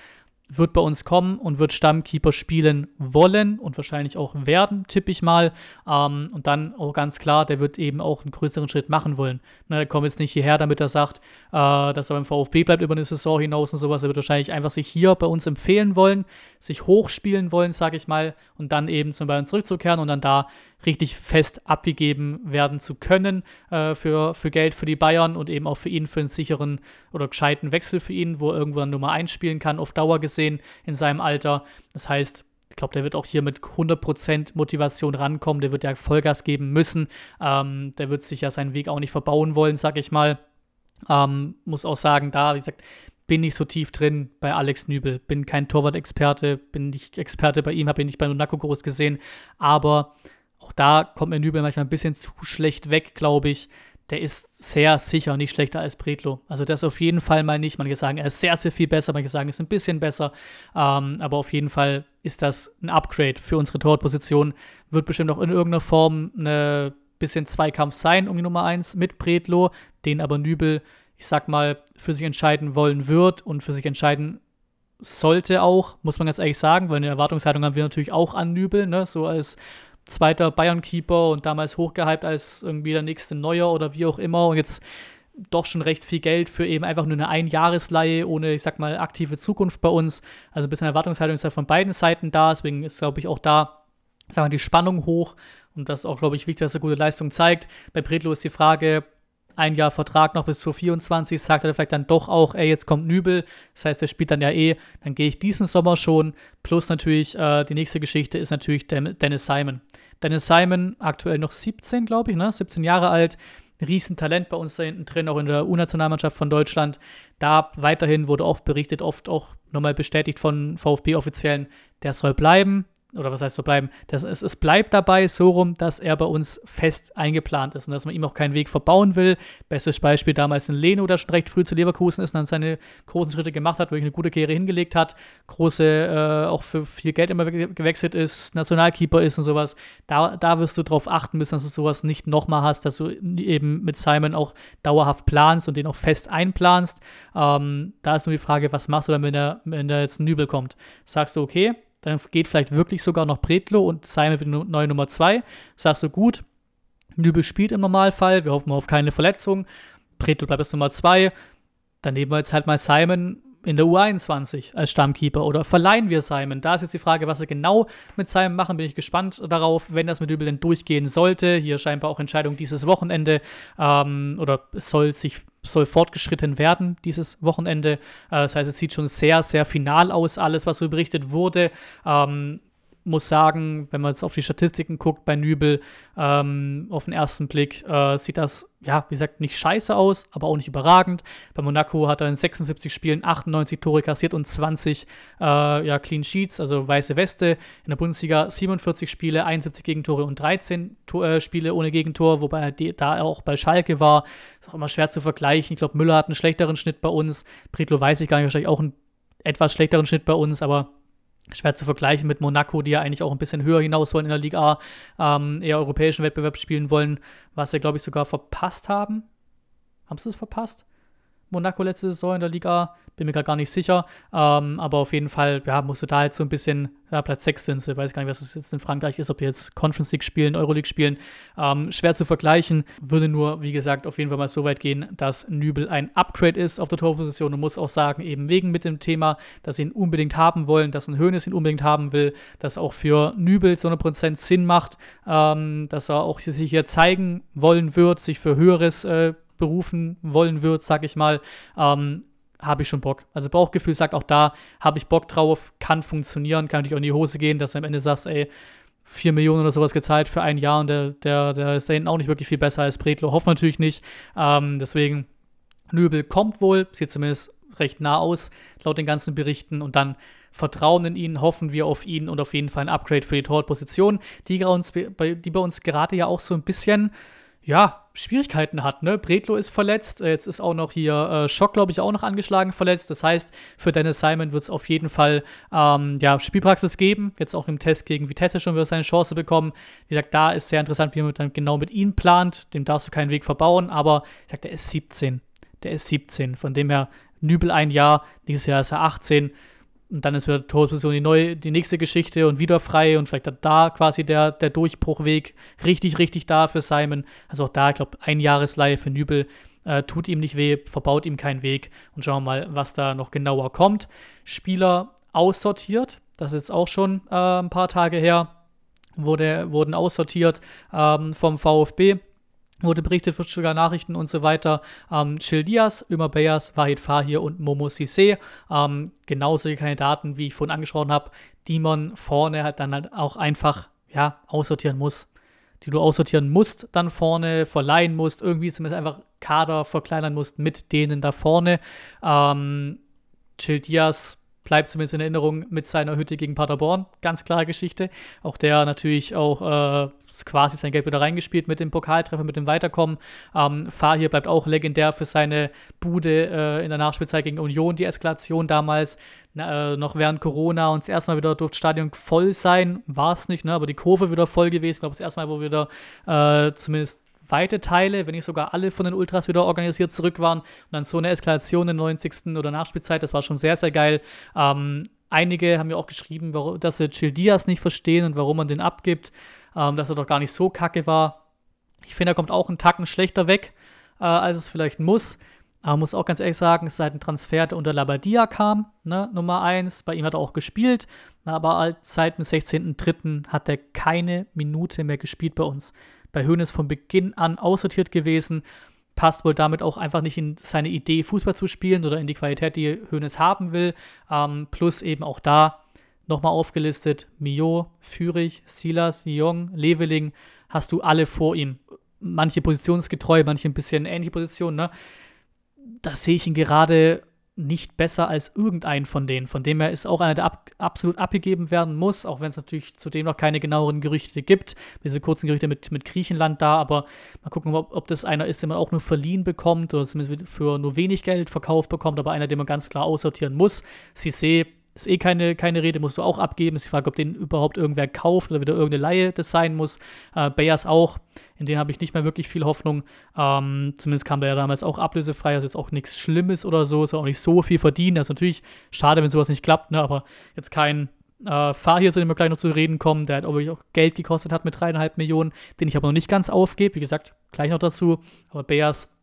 S1: wird bei uns kommen und wird Stammkeeper spielen wollen und wahrscheinlich auch werden, tippe ich mal. Ähm, und dann auch ganz klar, der wird eben auch einen größeren Schritt machen wollen. Ne, er kommt jetzt nicht hierher, damit er sagt, äh, dass er beim VfB bleibt über eine Saison hinaus und sowas. Er wird wahrscheinlich einfach sich hier bei uns empfehlen wollen, sich hochspielen wollen, sage ich mal, und dann eben zum Bayern zurückzukehren und dann da richtig fest abgegeben werden zu können äh, für, für Geld für die Bayern und eben auch für ihn für einen sicheren oder gescheiten Wechsel für ihn, wo er irgendwann Nummer 1 spielen kann, auf Dauer gesehen in seinem Alter. Das heißt, ich glaube, der wird auch hier mit 100% Motivation rankommen. Der wird ja Vollgas geben müssen. Ähm, der wird sich ja seinen Weg auch nicht verbauen wollen, sag ich mal. Ähm, muss auch sagen, da, wie gesagt, bin nicht so tief drin bei Alex Nübel, bin kein Torwart-Experte, bin nicht Experte bei ihm, habe ihn nicht bei Monaco groß gesehen, aber auch da kommt mir Nübel manchmal ein bisschen zu schlecht weg, glaube ich. Der ist sehr sicher nicht schlechter als Bretlo. Also das auf jeden Fall mal nicht. Manche sagen, er ist sehr, sehr viel besser, manche sagen, er ist ein bisschen besser. Ähm, aber auf jeden Fall ist das ein Upgrade für unsere Torwartposition. Wird bestimmt auch in irgendeiner Form ein bisschen Zweikampf sein um die Nummer 1 mit Bretlo, den aber Nübel ich sag mal, für sich entscheiden wollen wird und für sich entscheiden sollte auch, muss man ganz ehrlich sagen, weil eine Erwartungshaltung haben wir natürlich auch an Nübel, ne? so als zweiter Bayern-Keeper und damals hochgehypt als irgendwie der nächste Neuer oder wie auch immer und jetzt doch schon recht viel Geld für eben einfach nur eine Einjahresleihe ohne, ich sag mal, aktive Zukunft bei uns. Also ein bisschen Erwartungshaltung ist ja von beiden Seiten da, deswegen ist, glaube ich, auch da, sagen wir, die Spannung hoch und das ist auch, glaube ich, wichtig, dass er gute Leistung zeigt. Bei Bredlo ist die Frage, ein Jahr Vertrag noch bis zu 24, sagt er vielleicht dann doch auch, ey, jetzt kommt Nübel, das heißt, er spielt dann ja eh, dann gehe ich diesen Sommer schon, plus natürlich, äh, die nächste Geschichte ist natürlich Dennis Simon. Dennis Simon, aktuell noch 17, glaube ich, ne, 17 Jahre alt, Riesentalent bei uns da hinten drin, auch in der U-Nationalmannschaft von Deutschland. Da weiterhin wurde oft berichtet, oft auch nochmal bestätigt von VfB-Offiziellen, der soll bleiben oder was heißt so bleiben, das, es, es bleibt dabei so rum, dass er bei uns fest eingeplant ist und dass man ihm auch keinen Weg verbauen will. Bestes Beispiel damals in Leno, der schon recht früh zu Leverkusen ist und dann seine großen Schritte gemacht hat, wirklich eine gute Karriere hingelegt hat, große, äh, auch für viel Geld immer gewechselt ist, Nationalkeeper ist und sowas. Da, da wirst du darauf achten müssen, dass du sowas nicht nochmal hast, dass du eben mit Simon auch dauerhaft planst und den auch fest einplanst. Ähm, da ist nur die Frage, was machst du dann, wenn der jetzt ein Nübel kommt? Sagst du, okay, dann geht vielleicht wirklich sogar noch Bretlo und Simon wird neue Nummer 2. Sagst du, gut, Nübel spielt im Normalfall, wir hoffen auf keine Verletzung. Bretlo bleibt als Nummer 2. Dann nehmen wir jetzt halt mal Simon in der U21 als Stammkeeper oder verleihen wir Simon? Da ist jetzt die Frage, was sie genau mit Simon machen, bin ich gespannt darauf, wenn das mit Übel denn durchgehen sollte. Hier scheinbar auch Entscheidung dieses Wochenende ähm, oder es soll sich soll fortgeschritten werden dieses Wochenende. Äh, das heißt, es sieht schon sehr, sehr final aus, alles, was so berichtet wurde. Ähm, muss sagen, wenn man jetzt auf die Statistiken guckt bei Nübel, ähm, auf den ersten Blick äh, sieht das, ja, wie gesagt, nicht scheiße aus, aber auch nicht überragend. Bei Monaco hat er in 76 Spielen 98 Tore kassiert und 20 äh, ja, Clean Sheets, also weiße Weste. In der Bundesliga 47 Spiele, 71 Gegentore und 13 Tor, äh, Spiele ohne Gegentor, wobei er die, da auch bei Schalke war. Ist auch immer schwer zu vergleichen. Ich glaube, Müller hat einen schlechteren Schnitt bei uns. Bredlo weiß ich gar nicht, wahrscheinlich auch einen etwas schlechteren Schnitt bei uns, aber schwer zu vergleichen mit Monaco, die ja eigentlich auch ein bisschen höher hinaus wollen in der Liga A, ähm, eher europäischen Wettbewerb spielen wollen, was sie, glaube ich, sogar verpasst haben. Haben sie es verpasst? Monaco letzte Saison in der Liga, bin mir gerade gar nicht sicher. Ähm, aber auf jeden Fall, ja, musst du da jetzt so ein bisschen, ja, Platz 6 sind sie, weiß gar nicht, was es jetzt in Frankreich ist, ob die jetzt Conference League spielen, Euroleague spielen. Ähm, schwer zu vergleichen, würde nur, wie gesagt, auf jeden Fall mal so weit gehen, dass Nübel ein Upgrade ist auf der Torposition und muss auch sagen, eben wegen mit dem Thema, dass sie ihn unbedingt haben wollen, dass ein Höhnes ihn unbedingt haben will, dass auch für Nübel zu 100% Sinn macht, ähm, dass er auch sich hier zeigen wollen wird, sich für höheres äh, berufen wollen wird, sag ich mal, ähm, habe ich schon Bock. Also Bauchgefühl sagt auch da, habe ich Bock drauf, kann funktionieren, kann natürlich auch in die Hose gehen, dass du am Ende sagst, ey, 4 Millionen oder sowas gezahlt für ein Jahr und der, der, der ist da hinten auch nicht wirklich viel besser als Bredlo. Hofft natürlich nicht. Ähm, deswegen, Nübel kommt wohl, sieht zumindest recht nah aus, laut den ganzen Berichten. Und dann vertrauen in ihn, hoffen wir auf ihn und auf jeden Fall ein Upgrade für die Torwartposition, die, die bei uns gerade ja auch so ein bisschen ja, Schwierigkeiten hat. Ne? Bredlo ist verletzt, äh, jetzt ist auch noch hier äh, Schock, glaube ich, auch noch angeschlagen verletzt. Das heißt, für Dennis Simon wird es auf jeden Fall ähm, ja, Spielpraxis geben. Jetzt auch im Test gegen Vitesse schon wird seine Chance bekommen. Wie gesagt, da ist sehr interessant, wie man dann genau mit ihm plant. Dem darfst du keinen Weg verbauen, aber ich sag, der ist 17. Der ist 17. Von dem her Nübel ein Jahr, nächstes Jahr ist er 18 und dann ist wieder Torposition die neue, die nächste Geschichte und wieder frei und vielleicht da quasi der, der Durchbruchweg richtig, richtig da für Simon. Also auch da, ich glaube, ein Jahresleihe für Nübel äh, tut ihm nicht weh, verbaut ihm keinen Weg und schauen wir mal, was da noch genauer kommt. Spieler aussortiert, das ist auch schon äh, ein paar Tage her, wurde, wurden aussortiert ähm, vom VfB wurde berichtet für Stuttgart Nachrichten und so weiter. Ähm, Chil Diaz, Ömer Bayers, Wahid Fahir und Momo Sissé. Ähm, genauso Kandidaten, wie ich vorhin angesprochen habe, die man vorne halt dann halt auch einfach ja, aussortieren muss. Die du aussortieren musst, dann vorne verleihen musst, irgendwie zumindest einfach Kader verkleinern musst mit denen da vorne. Ähm, Chill Diaz bleibt zumindest in Erinnerung mit seiner Hütte gegen Paderborn. Ganz klare Geschichte. Auch der natürlich auch äh, quasi sein Geld wieder reingespielt mit dem Pokaltreffer, mit dem Weiterkommen. Ähm, Fahir bleibt auch legendär für seine Bude äh, in der Nachspielzeit gegen Union, die Eskalation damals. Na, äh, noch während Corona und das erste Mal wieder durfte das Stadion voll sein. War es nicht, ne? aber die Kurve wieder voll gewesen. Ich glaube, das erste Mal, wo wieder äh, zumindest weite Teile, wenn nicht sogar alle von den Ultras wieder organisiert zurück waren. Und dann so eine Eskalation in der 90. oder Nachspielzeit, das war schon sehr, sehr geil. Ähm, einige haben ja auch geschrieben, dass sie Chill Diaz nicht verstehen und warum man den abgibt, ähm, dass er doch gar nicht so kacke war. Ich finde, er kommt auch einen Tacken schlechter weg, äh, als es vielleicht muss. Aber muss auch ganz ehrlich sagen, es ist halt ein Transfer, der unter Labadia kam, ne, Nummer 1. Bei ihm hat er auch gespielt, aber seit dem 16.03. hat er keine Minute mehr gespielt bei uns bei Hoeneß von Beginn an aussortiert gewesen. Passt wohl damit auch einfach nicht in seine Idee, Fußball zu spielen oder in die Qualität, die Hoeneß haben will. Ähm, plus eben auch da nochmal aufgelistet: Mio, Fürich, Silas, Jong, Leveling, hast du alle vor ihm. Manche positionsgetreu, manche ein bisschen ähnliche Positionen. Ne? Da sehe ich ihn gerade nicht besser als irgendein von denen. Von dem her ist auch einer, der ab, absolut abgegeben werden muss, auch wenn es natürlich zudem noch keine genaueren Gerüchte gibt. Diese kurzen Gerüchte mit, mit Griechenland da, aber mal gucken, ob, ob das einer ist, den man auch nur verliehen bekommt oder zumindest für nur wenig Geld verkauft bekommt, aber einer, den man ganz klar aussortieren muss. Sie sehe ist eh keine, keine Rede, musst du auch abgeben. Ist die Frage, ob den überhaupt irgendwer kauft oder wieder irgendeine Laie das sein muss. Äh, Bayers auch, in den habe ich nicht mehr wirklich viel Hoffnung. Ähm, zumindest kam der ja damals auch ablösefrei, also jetzt auch nichts Schlimmes oder so, ist auch nicht so viel verdienen. Das ist natürlich schade, wenn sowas nicht klappt, ne? aber jetzt kein äh, Fahr zu dem wir gleich noch zu reden kommen, der hat auch Geld gekostet hat mit dreieinhalb Millionen, den ich aber noch nicht ganz aufgebe. Wie gesagt, gleich noch dazu. Aber Bears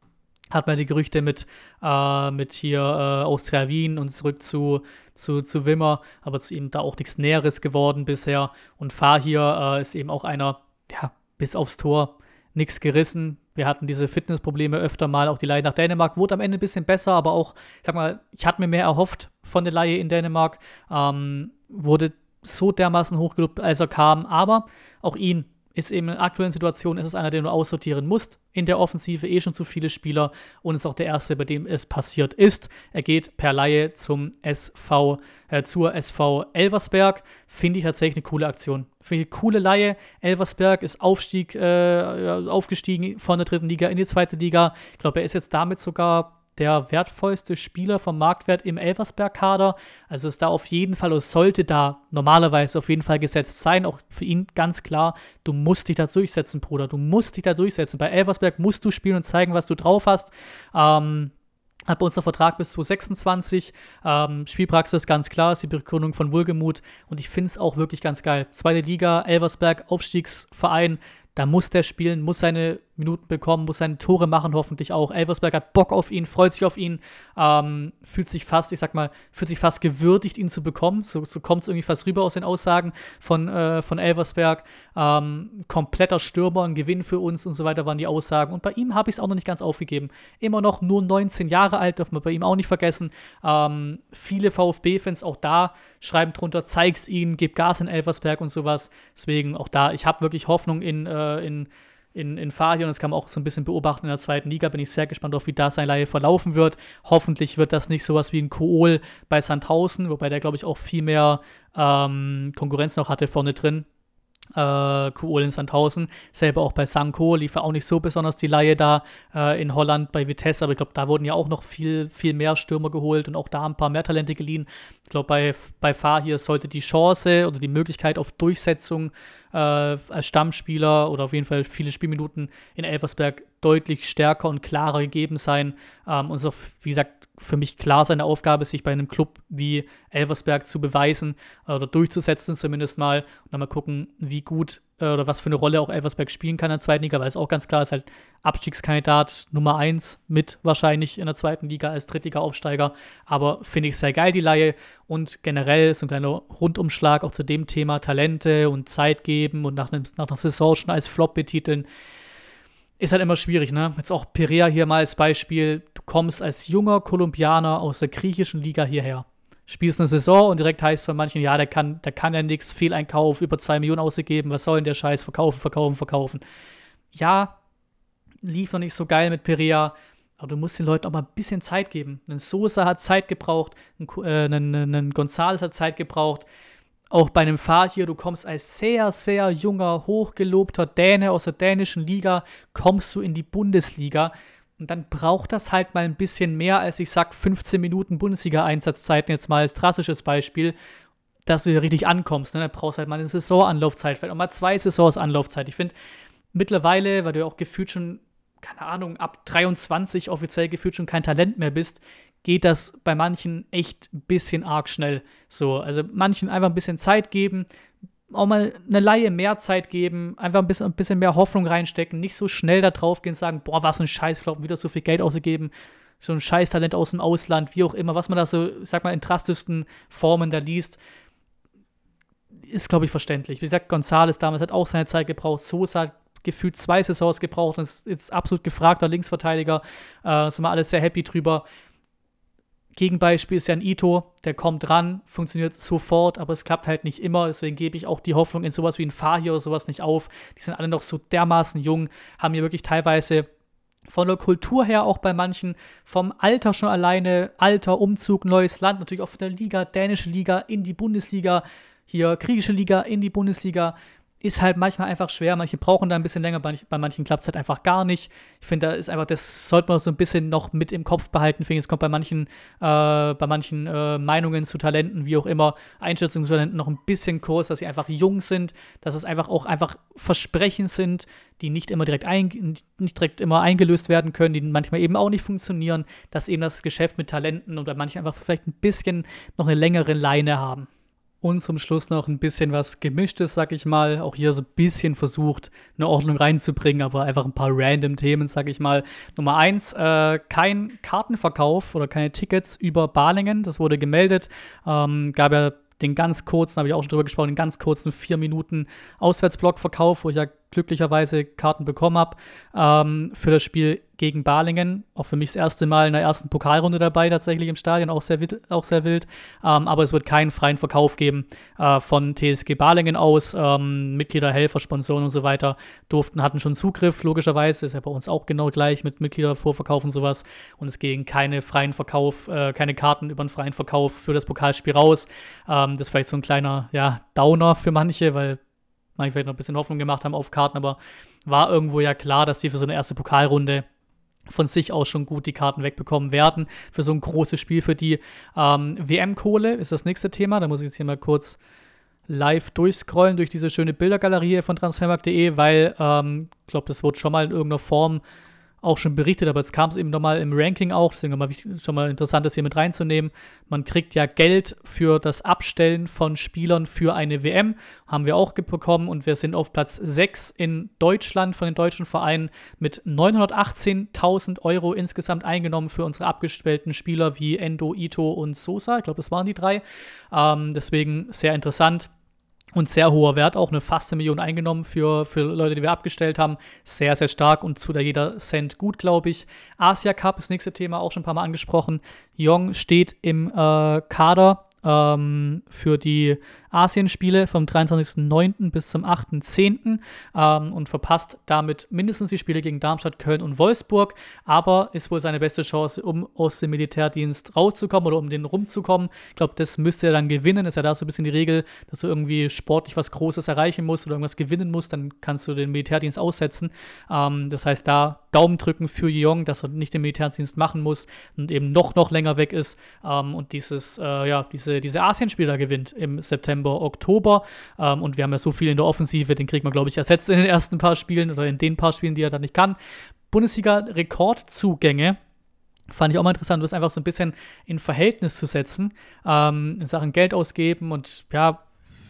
S1: hat man die Gerüchte mit, äh, mit hier äh, Austria Wien und zurück zu, zu, zu Wimmer, aber zu ihm da auch nichts Näheres geworden bisher. Und Fahir äh, ist eben auch einer, ja, bis aufs Tor nichts gerissen. Wir hatten diese Fitnessprobleme öfter mal, auch die Leihe nach Dänemark wurde am Ende ein bisschen besser, aber auch, ich sag mal, ich hatte mir mehr erhofft von der Leihe in Dänemark, ähm, wurde so dermaßen hochgelobt, als er kam, aber auch ihn ist eben in der aktuellen Situation, ist es einer, den du aussortieren musst. In der Offensive eh schon zu viele Spieler und ist auch der erste, bei dem es passiert ist. Er geht per Laie zum SV, äh, zur SV Elversberg. Finde ich tatsächlich eine coole Aktion. Finde ich eine coole Laie. Elversberg ist Aufstieg, äh, aufgestiegen von der dritten Liga in die zweite Liga. Ich glaube, er ist jetzt damit sogar der wertvollste Spieler vom Marktwert im Elversberg-Kader. Also ist da auf jeden Fall, oder sollte da normalerweise auf jeden Fall gesetzt sein. Auch für ihn ganz klar, du musst dich da durchsetzen, Bruder. Du musst dich da durchsetzen. Bei Elversberg musst du spielen und zeigen, was du drauf hast. Ähm, hat bei uns einen Vertrag bis 2026. Ähm, Spielpraxis ganz klar, ist die Begründung von Wohlgemut. Und ich finde es auch wirklich ganz geil. Zweite Liga, Elversberg, Aufstiegsverein. Da muss der spielen, muss seine Minuten bekommen, muss seine Tore machen, hoffentlich auch. Elversberg hat Bock auf ihn, freut sich auf ihn, ähm, fühlt sich fast, ich sag mal, fühlt sich fast gewürdigt, ihn zu bekommen. So, so kommt es irgendwie fast rüber aus den Aussagen von, äh, von Elversberg. Ähm, kompletter Stürmer, ein Gewinn für uns und so weiter waren die Aussagen. Und bei ihm habe ich es auch noch nicht ganz aufgegeben. Immer noch nur 19 Jahre alt, dürfen wir bei ihm auch nicht vergessen. Ähm, viele VfB-Fans auch da schreiben drunter, zeig's ihnen, gib Gas in Elversberg und sowas. Deswegen auch da, ich habe wirklich Hoffnung in, äh, in in, in Fadi und das kann man auch so ein bisschen beobachten in der zweiten Liga. Bin ich sehr gespannt auf, wie da seine Leihe verlaufen wird. Hoffentlich wird das nicht sowas wie ein Kool bei Sandhausen, wobei der, glaube ich, auch viel mehr ähm, Konkurrenz noch hatte vorne drin äh, Kuol in Sandhausen. Selber auch bei Sanko lief auch nicht so besonders die Laie da äh, in Holland bei Vitesse, aber ich glaube, da wurden ja auch noch viel, viel mehr Stürmer geholt und auch da ein paar mehr Talente geliehen. Ich glaube, bei, bei hier sollte die Chance oder die Möglichkeit auf Durchsetzung äh, als Stammspieler oder auf jeden Fall viele Spielminuten in Elversberg deutlich stärker und klarer gegeben sein. Ähm, und auch, wie gesagt, für mich klar seine Aufgabe, sich bei einem Club wie Elversberg zu beweisen oder durchzusetzen, zumindest mal. Und dann mal gucken, wie gut äh, oder was für eine Rolle auch Elversberg spielen kann in der zweiten Liga, weil es auch ganz klar ist, halt Abstiegskandidat Nummer 1 mit wahrscheinlich in der zweiten Liga als Drittliga-Aufsteiger. Aber finde ich sehr geil, die Laie. Und generell so ein kleiner Rundumschlag auch zu dem Thema Talente und Zeit geben und nach, einem, nach einer Saison schon als Flop betiteln ist halt immer schwierig, ne? Jetzt auch Perea hier mal als Beispiel. Du kommst als junger Kolumbianer aus der griechischen Liga hierher. Spielst eine Saison und direkt heißt von manchen, ja, der kann, der kann ja nichts, Fehleinkauf, über zwei Millionen ausgegeben, was soll denn der Scheiß? Verkaufen, verkaufen, verkaufen. Ja, lief noch nicht so geil mit Perea. Aber du musst den Leuten auch mal ein bisschen Zeit geben. Ein Sosa hat Zeit gebraucht, ein, äh, ein, ein Gonzales hat Zeit gebraucht. Auch bei einem Fahr hier, du kommst als sehr, sehr junger, hochgelobter Däne aus der dänischen Liga, kommst du in die Bundesliga. Und dann braucht das halt mal ein bisschen mehr, als ich sag, 15 Minuten Bundesliga-Einsatzzeiten, jetzt mal als drastisches Beispiel, dass du hier richtig ankommst. Ne? Dann brauchst halt mal eine Saisonanlaufzeit, vielleicht auch mal zwei Saisons Anlaufzeit. Ich finde mittlerweile, weil du ja auch gefühlt schon, keine Ahnung, ab 23 offiziell gefühlt schon kein Talent mehr bist, geht das bei manchen echt ein bisschen arg schnell. So, also manchen einfach ein bisschen Zeit geben, auch mal eine Laie mehr Zeit geben, einfach ein bisschen, ein bisschen mehr Hoffnung reinstecken, nicht so schnell da drauf gehen und sagen, boah, was ein Scheiß, Scheißflop, wieder so viel Geld ausgegeben, so ein Scheißtalent aus dem Ausland, wie auch immer, was man da so, ich sag mal, in drastischsten Formen da liest, ist, glaube ich, verständlich. Wie gesagt, Gonzales damals hat auch seine Zeit gebraucht, Sosa hat gefühlt zwei Saisons gebraucht und ist jetzt absolut gefragter Linksverteidiger, äh, sind wir alles sehr happy drüber. Gegenbeispiel ist ja ein Ito, der kommt ran, funktioniert sofort, aber es klappt halt nicht immer. Deswegen gebe ich auch die Hoffnung in sowas wie ein Fahir oder sowas nicht auf. Die sind alle noch so dermaßen jung, haben hier wirklich teilweise von der Kultur her auch bei manchen, vom Alter schon alleine, Alter, Umzug, neues Land, natürlich auch von der Liga, dänische Liga in die Bundesliga, hier griechische Liga in die Bundesliga ist halt manchmal einfach schwer. Manche brauchen da ein bisschen länger, bei, manchen klappt es halt einfach gar nicht. Ich finde, da ist einfach, das sollte man so ein bisschen noch mit im Kopf behalten. Finde es kommt bei manchen, äh, bei manchen äh, Meinungen zu Talenten, wie auch immer, Einschätzungen zu Talenten noch ein bisschen kurz, dass sie einfach jung sind, dass es einfach auch einfach Versprechen sind, die nicht immer direkt, ein, nicht direkt immer eingelöst werden können, die manchmal eben auch nicht funktionieren, dass eben das Geschäft mit Talenten und bei manchen einfach vielleicht ein bisschen noch eine längere Leine haben. Und zum Schluss noch ein bisschen was Gemischtes, sag ich mal. Auch hier so ein bisschen versucht, eine Ordnung reinzubringen, aber einfach ein paar random Themen, sag ich mal. Nummer eins, äh, kein Kartenverkauf oder keine Tickets über Balingen. Das wurde gemeldet. Ähm, gab ja den ganz kurzen, habe ich auch schon drüber gesprochen, den ganz kurzen vier Minuten Auswärtsblockverkauf, wo ich ja glücklicherweise Karten bekommen habe ähm, für das Spiel gegen Balingen. Auch für mich das erste Mal in der ersten Pokalrunde dabei, tatsächlich im Stadion, auch sehr, auch sehr wild. Ähm, aber es wird keinen freien Verkauf geben äh, von TSG Balingen aus. Ähm, Mitglieder, Helfer, Sponsoren und so weiter durften, hatten schon Zugriff, logischerweise. Ist ja bei uns auch genau gleich mit Mitgliedervorverkauf und sowas. Und es gehen keine freien Verkauf, äh, keine Karten über einen freien Verkauf für das Pokalspiel raus. Ähm, das ist vielleicht so ein kleiner ja, Downer für manche, weil manche vielleicht noch ein bisschen Hoffnung gemacht haben auf Karten, aber war irgendwo ja klar, dass die für so eine erste Pokalrunde von sich aus schon gut die Karten wegbekommen werden für so ein großes Spiel für die. Ähm, WM-Kohle ist das nächste Thema. Da muss ich jetzt hier mal kurz live durchscrollen durch diese schöne Bildergalerie von transfermarkt.de, weil ich ähm, glaube, das wurde schon mal in irgendeiner Form auch schon berichtet, aber jetzt kam es eben nochmal im Ranking auch, deswegen nochmal schon mal interessant, das hier mit reinzunehmen. Man kriegt ja Geld für das Abstellen von Spielern für eine WM, haben wir auch bekommen und wir sind auf Platz 6 in Deutschland von den deutschen Vereinen mit 918.000 Euro insgesamt eingenommen für unsere abgestellten Spieler wie Endo, Ito und Sosa. Ich glaube, das waren die drei. Ähm, deswegen sehr interessant. Und sehr hoher Wert, auch eine fast eine Million eingenommen für, für Leute, die wir abgestellt haben. Sehr, sehr stark und zu der jeder Cent gut, glaube ich. Asia Cup, das nächste Thema, auch schon ein paar Mal angesprochen. Jong steht im äh, Kader ähm, für die Asienspiele vom 23.09. bis zum 8.10. Ähm, und verpasst damit mindestens die Spiele gegen Darmstadt, Köln und Wolfsburg. Aber ist wohl seine beste Chance, um aus dem Militärdienst rauszukommen oder um den rumzukommen. Ich glaube, das müsste er dann gewinnen. Ist ja da so ein bisschen die Regel, dass du irgendwie sportlich was Großes erreichen musst oder irgendwas gewinnen musst, dann kannst du den Militärdienst aussetzen. Ähm, das heißt, da Daumen drücken für Jong, dass er nicht den Militärdienst machen muss und eben noch, noch länger weg ist ähm, und dieses, äh, ja, diese, diese Asienspiele gewinnt im September. September, Oktober. Ähm, und wir haben ja so viel in der Offensive, den kriegt man, glaube ich, ersetzt in den ersten paar Spielen oder in den paar Spielen, die er dann nicht kann. Bundesliga-Rekordzugänge. Fand ich auch mal interessant, das einfach so ein bisschen in Verhältnis zu setzen, ähm, in Sachen Geld ausgeben und ja,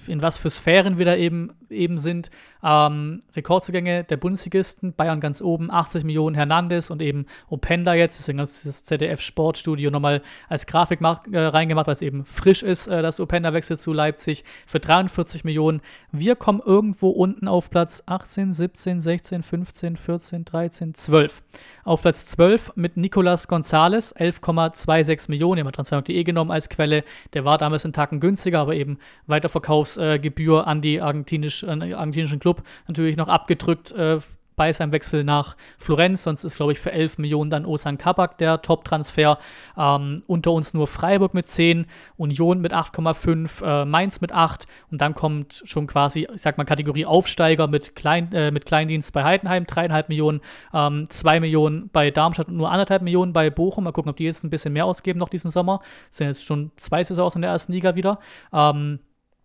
S1: in was für Sphären wir da eben, eben sind. Ähm, Rekordzugänge der Bundesligisten, Bayern ganz oben, 80 Millionen Hernandez und eben Openda jetzt, deswegen hat das ZDF Sportstudio nochmal als Grafik äh, reingemacht, weil es eben frisch ist, äh, dass Openda wechselt zu Leipzig für 43 Millionen. Wir kommen irgendwo unten auf Platz 18, 17, 16, 15, 14, 13, 12. Auf Platz 12 mit Nicolas Gonzalez, 11,26 Millionen. Haben Transfer.de genommen als Quelle. Der war damals einen Tacken günstiger, aber eben Weiterverkaufsgebühr äh, an die argentinisch, den argentinischen Club natürlich noch abgedrückt. Äh, bei seinem Wechsel nach Florenz. Sonst ist, glaube ich, für 11 Millionen dann Osan Kabak der Top-Transfer. Ähm, unter uns nur Freiburg mit 10, Union mit 8,5, äh, Mainz mit 8 und dann kommt schon quasi, ich sag mal, Kategorie Aufsteiger mit, Klein, äh, mit Kleindienst bei Heidenheim, 3,5 Millionen, ähm, 2 Millionen bei Darmstadt und nur 1,5 Millionen bei Bochum. Mal gucken, ob die jetzt ein bisschen mehr ausgeben noch diesen Sommer. Das sind jetzt schon zwei Saisons in der ersten Liga wieder. Ähm,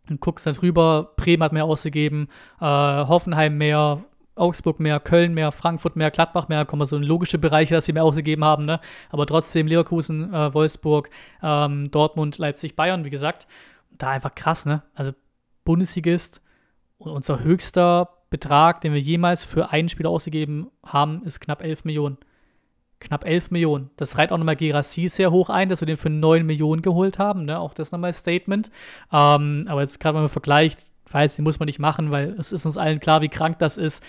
S1: und guckst dann drüber, Bremen hat mehr ausgegeben, äh, Hoffenheim mehr, Augsburg mehr, Köln mehr, Frankfurt mehr, Gladbach mehr, kommen so in logische Bereiche, dass sie mehr ausgegeben haben, ne? Aber trotzdem Leverkusen, äh, Wolfsburg, ähm, Dortmund, Leipzig, Bayern, wie gesagt. Da einfach krass, ne? Also Bundesligist und unser höchster Betrag, den wir jemals für einen Spieler ausgegeben haben, ist knapp 11 Millionen. Knapp 11 Millionen. Das reiht auch nochmal Gerassi sehr hoch ein, dass wir den für 9 Millionen geholt haben. Ne? Auch das nochmal Statement. Ähm, aber jetzt gerade, wenn man vergleicht, weiß, den muss man nicht machen, weil es ist uns allen klar, wie krank das ist.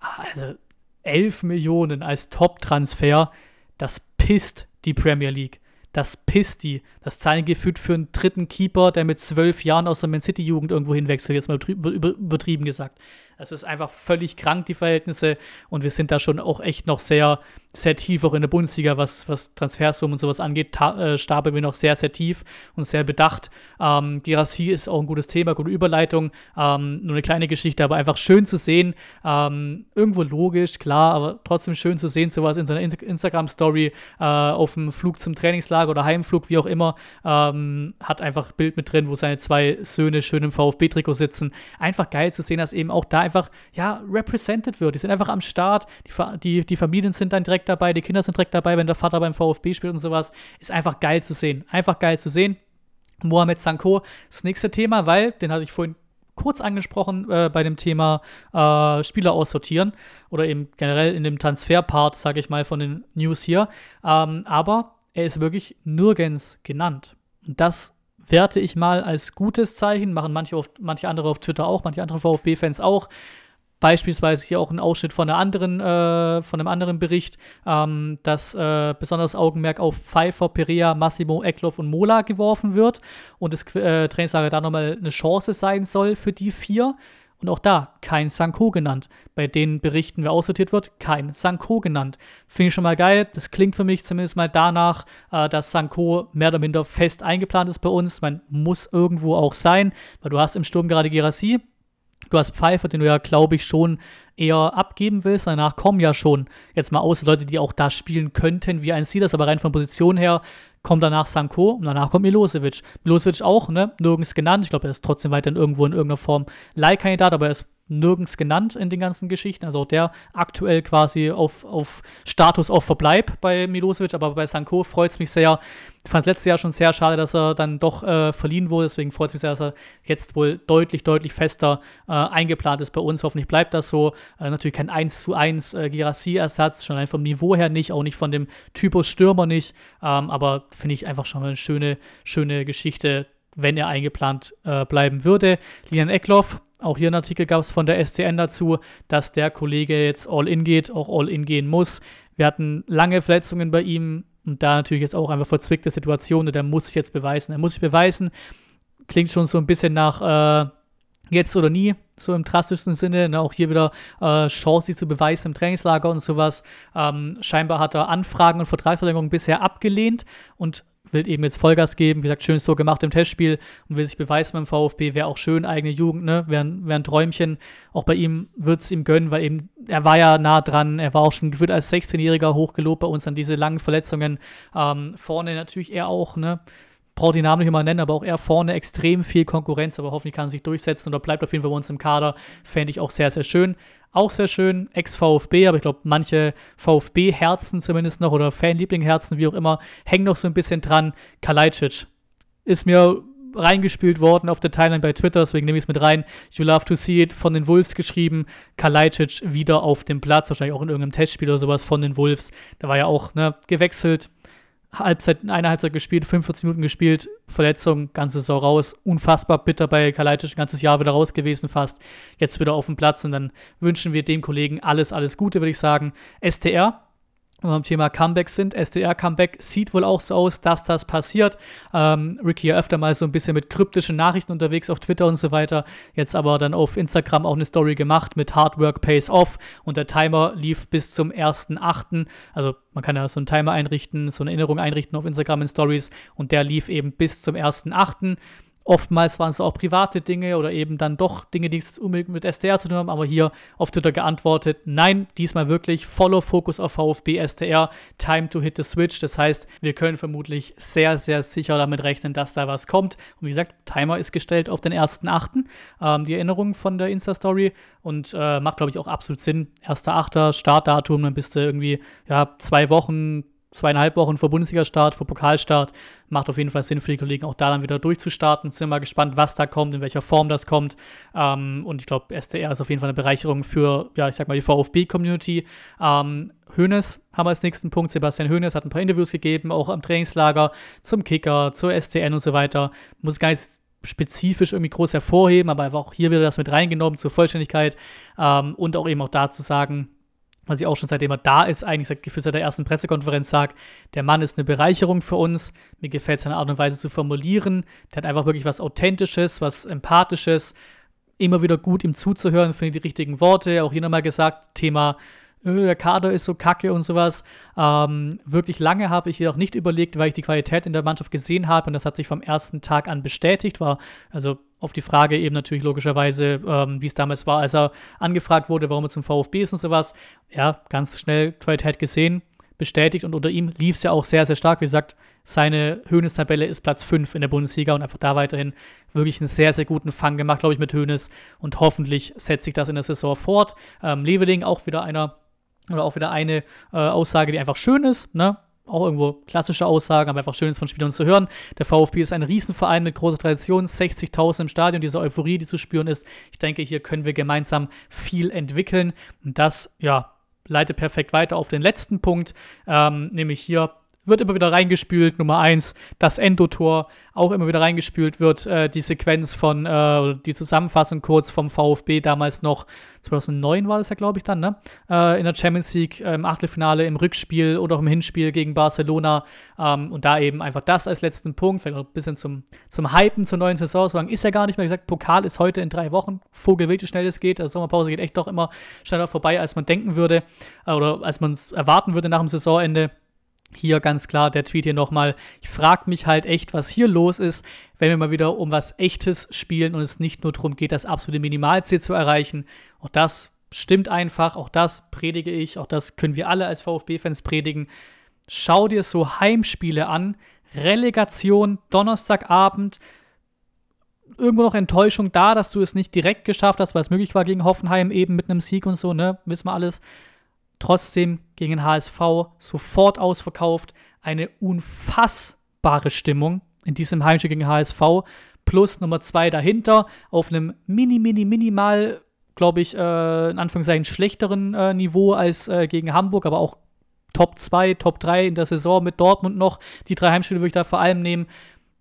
S1: Also 11 Millionen als Top-Transfer, das pisst die Premier League. Das pisst die. Das zahlen gefühlt für einen dritten Keeper, der mit zwölf Jahren aus der Man City-Jugend irgendwo hinwechselt, jetzt mal übertrieben gesagt. Es ist einfach völlig krank, die Verhältnisse. Und wir sind da schon auch echt noch sehr, sehr tief, auch in der Bundesliga, was, was Transfersummen und sowas angeht. Ta äh, stapeln wir noch sehr, sehr tief und sehr bedacht. Ähm, Girassi ist auch ein gutes Thema, gute Überleitung. Ähm, nur eine kleine Geschichte, aber einfach schön zu sehen. Ähm, irgendwo logisch, klar, aber trotzdem schön zu sehen, sowas in seiner in Instagram-Story äh, auf dem Flug zum Trainingslager oder Heimflug, wie auch immer. Ähm, hat einfach ein Bild mit drin, wo seine zwei Söhne schön im VfB-Trikot sitzen. Einfach geil zu sehen, dass eben auch da einfach, ja, represented wird. Die sind einfach am Start, die, die, die Familien sind dann direkt dabei, die Kinder sind direkt dabei, wenn der Vater beim VfB spielt und sowas. Ist einfach geil zu sehen. Einfach geil zu sehen. Mohamed Sanko, das nächste Thema, weil, den hatte ich vorhin kurz angesprochen äh, bei dem Thema äh, Spieler aussortieren oder eben generell in dem Transferpart, sage ich mal, von den News hier. Ähm, aber er ist wirklich nirgends genannt. Und das werte ich mal als gutes Zeichen, machen manche, auf, manche andere auf Twitter auch, manche andere VfB-Fans auch. Beispielsweise hier auch ein Ausschnitt von, einer anderen, äh, von einem anderen Bericht, ähm, dass äh, besonderes Augenmerk auf Pfeiffer, Perea, Massimo, Eckloff und Mola geworfen wird und das äh, Trainingslager da nochmal eine Chance sein soll für die vier. Und auch da kein Sanko genannt. Bei den Berichten, wer aussortiert wird, kein Sanko genannt. Finde ich schon mal geil. Das klingt für mich zumindest mal danach, äh, dass Sanko mehr oder minder fest eingeplant ist bei uns. Man muss irgendwo auch sein, weil du hast im Sturm gerade Gerassi, Du hast Pfeiffer, den du ja, glaube ich, schon eher abgeben willst. Danach kommen ja schon jetzt mal aus Leute, die auch da spielen könnten, wie ein Silas, aber rein von Position her kommt danach Sanko und danach kommt Milosevic. Milosevic auch, ne? Nirgends genannt. Ich glaube, er ist trotzdem weiterhin irgendwo in irgendeiner Form Leihkandidat, aber er ist nirgends genannt in den ganzen Geschichten. Also auch der aktuell quasi auf, auf Status auf Verbleib bei Milosevic, aber bei Sanko freut es mich sehr. Ich fand es letztes Jahr schon sehr schade, dass er dann doch äh, verliehen wurde. Deswegen freut es mich sehr, dass er jetzt wohl deutlich, deutlich fester äh, eingeplant ist bei uns. Hoffentlich bleibt das so. Äh, natürlich kein 1 zu 1 äh, Girassi-Ersatz, schon allein vom Niveau her nicht, auch nicht von dem Typus Stürmer nicht. Ähm, aber finde ich einfach schon mal eine schöne, schöne Geschichte, wenn er eingeplant äh, bleiben würde. Lian Eckloff, auch hier ein Artikel gab es von der SCN dazu, dass der Kollege jetzt all in geht, auch all in gehen muss. Wir hatten lange Verletzungen bei ihm und da natürlich jetzt auch einfach verzwickte Situationen. Der muss sich jetzt beweisen. Er muss sich beweisen. Klingt schon so ein bisschen nach äh, jetzt oder nie, so im drastischsten Sinne. Ne? Auch hier wieder äh, Chance, sich zu beweisen im Trainingslager und sowas. Ähm, scheinbar hat er Anfragen und Vertragsverlängerungen bisher abgelehnt und will eben jetzt Vollgas geben. Wie gesagt, schön so gemacht im Testspiel und will sich beweisen beim VfB. Wäre auch schön, eigene Jugend, ne? Wäre wär ein Träumchen. Auch bei ihm wird es ihm gönnen, weil eben, er war ja nah dran. Er war auch schon gefühlt als 16-Jähriger hochgelobt bei uns an diese langen Verletzungen. Ähm, vorne natürlich er auch, ne? Braucht die Namen nicht immer nennen, aber auch er vorne extrem viel Konkurrenz, aber hoffentlich kann er sich durchsetzen oder bleibt auf jeden Fall bei uns im Kader. Fände ich auch sehr, sehr schön. Auch sehr schön, Ex-VfB, aber ich glaube, manche VfB-Herzen zumindest noch oder Fanliebling-Herzen, wie auch immer, hängen noch so ein bisschen dran. Kalajdzic ist mir reingespielt worden auf der Timeline bei Twitter, deswegen nehme ich es mit rein. You love to see it von den Wolves geschrieben. Kalajdzic wieder auf dem Platz, wahrscheinlich auch in irgendeinem Testspiel oder sowas von den Wolves. Da war ja auch ne, gewechselt, Halbzeit, eine Halbzeit gespielt, 45 Minuten gespielt, Verletzung, ganze Saison raus. Unfassbar bitter bei Kalajdzic, ein ganzes Jahr wieder raus gewesen fast. Jetzt wieder auf dem Platz und dann wünschen wir dem Kollegen alles, alles Gute, würde ich sagen. STR, beim Thema Comeback sind. SDR-Comeback sieht wohl auch so aus, dass das passiert. Ähm, Ricky ja öfter mal so ein bisschen mit kryptischen Nachrichten unterwegs auf Twitter und so weiter. Jetzt aber dann auf Instagram auch eine Story gemacht mit Hard Work Pays Off und der Timer lief bis zum 1.8. Also man kann ja so einen Timer einrichten, so eine Erinnerung einrichten auf Instagram in Stories und der lief eben bis zum 1.8. Oftmals waren es auch private Dinge oder eben dann doch Dinge, die es unbedingt mit SDR zu tun haben, aber hier auf Twitter geantwortet, nein, diesmal wirklich voller Fokus auf VfB SDR, Time to hit the switch. Das heißt, wir können vermutlich sehr, sehr sicher damit rechnen, dass da was kommt. Und wie gesagt, Timer ist gestellt auf den 1.8., ähm, die Erinnerung von der Insta-Story und äh, macht, glaube ich, auch absolut Sinn. 1.8. Startdatum, dann bist du irgendwie, ja, zwei Wochen, zweieinhalb Wochen vor Bundesliga-Start, vor Pokalstart. Macht auf jeden Fall Sinn für die Kollegen, auch da dann wieder durchzustarten. Sind mal gespannt, was da kommt, in welcher Form das kommt. Ähm, und ich glaube, SDR ist auf jeden Fall eine Bereicherung für, ja, ich sag mal, die VfB-Community. Ähm, Hoeneß haben wir als nächsten Punkt. Sebastian Hoeneß hat ein paar Interviews gegeben, auch am Trainingslager, zum Kicker, zur STN und so weiter. Muss gar nicht spezifisch irgendwie groß hervorheben, aber auch hier wieder das mit reingenommen zur Vollständigkeit ähm, und auch eben auch da zu sagen, was ich auch schon seitdem er da ist, eigentlich seit, seit der ersten Pressekonferenz sage, der Mann ist eine Bereicherung für uns. Mir gefällt seine Art und Weise zu formulieren. Der hat einfach wirklich was Authentisches, was Empathisches. Immer wieder gut, ihm zuzuhören, finde die richtigen Worte. Auch hier nochmal gesagt, Thema der Kader ist so kacke und sowas. Ähm, wirklich lange habe ich jedoch nicht überlegt, weil ich die Qualität in der Mannschaft gesehen habe und das hat sich vom ersten Tag an bestätigt. War also auf die Frage eben natürlich logischerweise, ähm, wie es damals war, als er angefragt wurde, warum er zum VfB ist und sowas. Ja, ganz schnell Qualität gesehen, bestätigt und unter ihm lief es ja auch sehr, sehr stark. Wie gesagt, seine Höhnes-Tabelle ist Platz 5 in der Bundesliga und einfach da weiterhin wirklich einen sehr, sehr guten Fang gemacht, glaube ich, mit Höhnes und hoffentlich setzt sich das in der Saison fort. Ähm, Leveling auch wieder einer oder auch wieder eine äh, Aussage, die einfach schön ist, ne? Auch irgendwo klassische Aussagen, aber einfach schön ist von Spielern zu hören. Der VfB ist ein Riesenverein mit großer Tradition, 60.000 im Stadion, diese Euphorie, die zu spüren ist. Ich denke, hier können wir gemeinsam viel entwickeln. Und das, ja, leitet perfekt weiter auf den letzten Punkt, ähm, nämlich hier wird immer wieder reingespült. Nummer eins, das Endotor auch immer wieder reingespült wird. Äh, die Sequenz von, äh, die Zusammenfassung kurz vom VfB damals noch, 2009 war das ja, glaube ich, dann, ne? Äh, in der Champions League im Achtelfinale, im Rückspiel oder auch im Hinspiel gegen Barcelona. Ähm, und da eben einfach das als letzten Punkt, vielleicht noch ein bisschen zum, zum Hypen zur neuen Saison. So lange ist ja gar nicht mehr gesagt, Pokal ist heute in drei Wochen. Vogel wie schnell es geht. Also Sommerpause geht echt doch immer schneller vorbei, als man denken würde äh, oder als man es erwarten würde nach dem Saisonende. Hier ganz klar der Tweet hier nochmal. Ich frage mich halt echt, was hier los ist, wenn wir mal wieder um was Echtes spielen und es nicht nur darum geht, das absolute Minimalziel zu erreichen. Auch das stimmt einfach, auch das predige ich, auch das können wir alle als VfB-Fans predigen. Schau dir so Heimspiele an. Relegation, Donnerstagabend. Irgendwo noch Enttäuschung da, dass du es nicht direkt geschafft hast, weil es möglich war gegen Hoffenheim eben mit einem Sieg und so, ne? Wissen wir alles. Trotzdem gegen HSV sofort ausverkauft. Eine unfassbare Stimmung in diesem Heimspiel gegen HSV. Plus Nummer zwei dahinter auf einem mini, mini, minimal, glaube ich, äh, in Anführungszeichen schlechteren äh, Niveau als äh, gegen Hamburg, aber auch Top 2, Top 3 in der Saison mit Dortmund noch. Die drei Heimspiele würde ich da vor allem nehmen.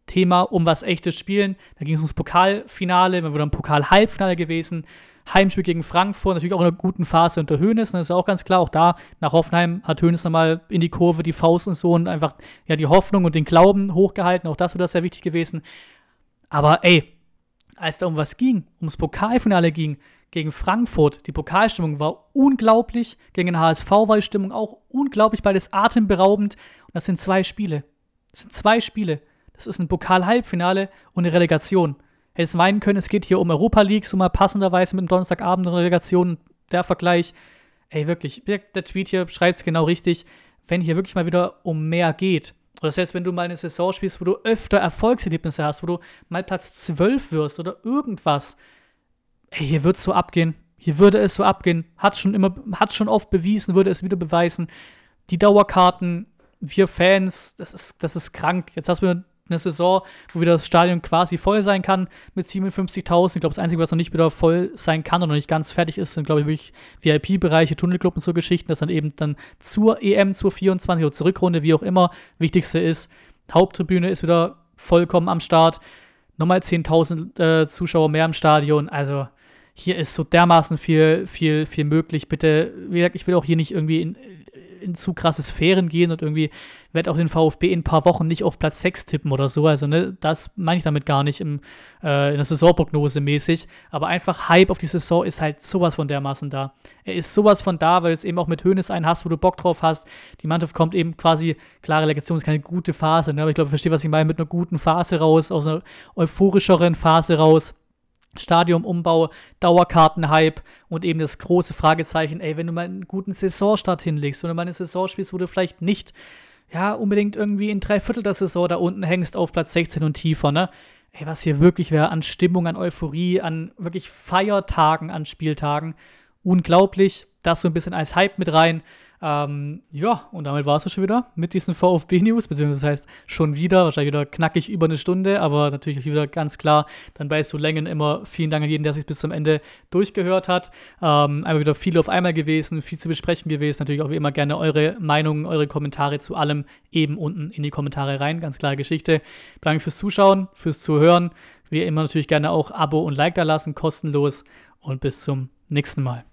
S1: Thema um was echtes Spielen. Da ging es ums Pokalfinale, wir wieder ein Pokal-Halbfinale gewesen. Heimspiel gegen Frankfurt, natürlich auch in einer guten Phase unter Höhnes, das ist ja auch ganz klar. Auch da nach Hoffenheim hat Höhnes nochmal in die Kurve die Faust und so und einfach ja, die Hoffnung und den Glauben hochgehalten. Auch das wäre sehr wichtig gewesen. Aber ey, als da um was ging, ums Pokalfinale ging, gegen Frankfurt, die Pokalstimmung war unglaublich. Gegen den HSV war die Stimmung auch unglaublich, beides atemberaubend. Und das sind zwei Spiele. Das sind zwei Spiele. Das ist ein Pokal-Halbfinale und eine Relegation hättest meinen können, es geht hier um Europa League, so mal passenderweise mit dem Donnerstagabend Relegation, der Vergleich. Ey, wirklich, der Tweet hier schreibt es genau richtig. Wenn hier wirklich mal wieder um mehr geht, oder selbst wenn du mal eine Saison spielst, wo du öfter Erfolgserlebnisse hast, wo du mal Platz 12 wirst oder irgendwas, ey, hier wird es so abgehen. Hier würde es so abgehen. Hat schon immer, hat schon oft bewiesen, würde es wieder beweisen. Die Dauerkarten, wir Fans, das ist, das ist krank. Jetzt hast du eine Saison, wo wieder das Stadion quasi voll sein kann mit 57.000. Ich glaube, das Einzige, was noch nicht wieder voll sein kann und noch nicht ganz fertig ist, sind, glaube ich, wirklich VIP-Bereiche, Tunnelclub und so Geschichten, das dann eben dann zur EM, zur 24 oder zur Rückrunde, wie auch immer, wichtigste ist. Haupttribüne ist wieder vollkommen am Start. Nochmal 10.000 äh, Zuschauer mehr im Stadion. Also hier ist so dermaßen viel, viel, viel möglich. Bitte, wie gesagt, ich will auch hier nicht irgendwie in, in zu krasse Sphären gehen und irgendwie werde auch den VfB in ein paar Wochen nicht auf Platz 6 tippen oder so. Also, ne, das meine ich damit gar nicht im, äh, in der Saisonprognose mäßig. Aber einfach Hype auf die Saison ist halt sowas von dermaßen da. Er ist sowas von da, weil es eben auch mit Hönes einen hast, wo du Bock drauf hast. Die Mannschaft kommt eben quasi, klare Legation ist keine gute Phase, ne? aber ich glaube, ich verstehe, was ich meine, mit einer guten Phase raus, aus einer euphorischeren Phase raus. Stadionumbau, Dauerkartenhype und eben das große Fragezeichen, ey, wenn du mal einen guten Saisonstart hinlegst, wenn du mal eine Saison spielst, wo du vielleicht nicht ja, unbedingt irgendwie in drei Viertel der Saison da unten hängst auf Platz 16 und tiefer, ne? Ey, was hier wirklich wäre an Stimmung, an Euphorie, an wirklich Feiertagen, an Spieltagen. Unglaublich. Das so ein bisschen als Hype mit rein. Ähm, ja, und damit war es schon wieder mit diesen VfB-News, beziehungsweise das heißt schon wieder, wahrscheinlich wieder knackig über eine Stunde, aber natürlich wieder ganz klar, dann bei so Längen immer vielen Dank an jeden, der sich bis zum Ende durchgehört hat. Ähm, einmal wieder viel auf einmal gewesen, viel zu besprechen gewesen. Natürlich auch wie immer gerne eure Meinungen, eure Kommentare zu allem eben unten in die Kommentare rein. Ganz klare Geschichte. Danke fürs Zuschauen, fürs Zuhören. Wie immer natürlich gerne auch Abo und Like da lassen, kostenlos. Und bis zum nächsten Mal.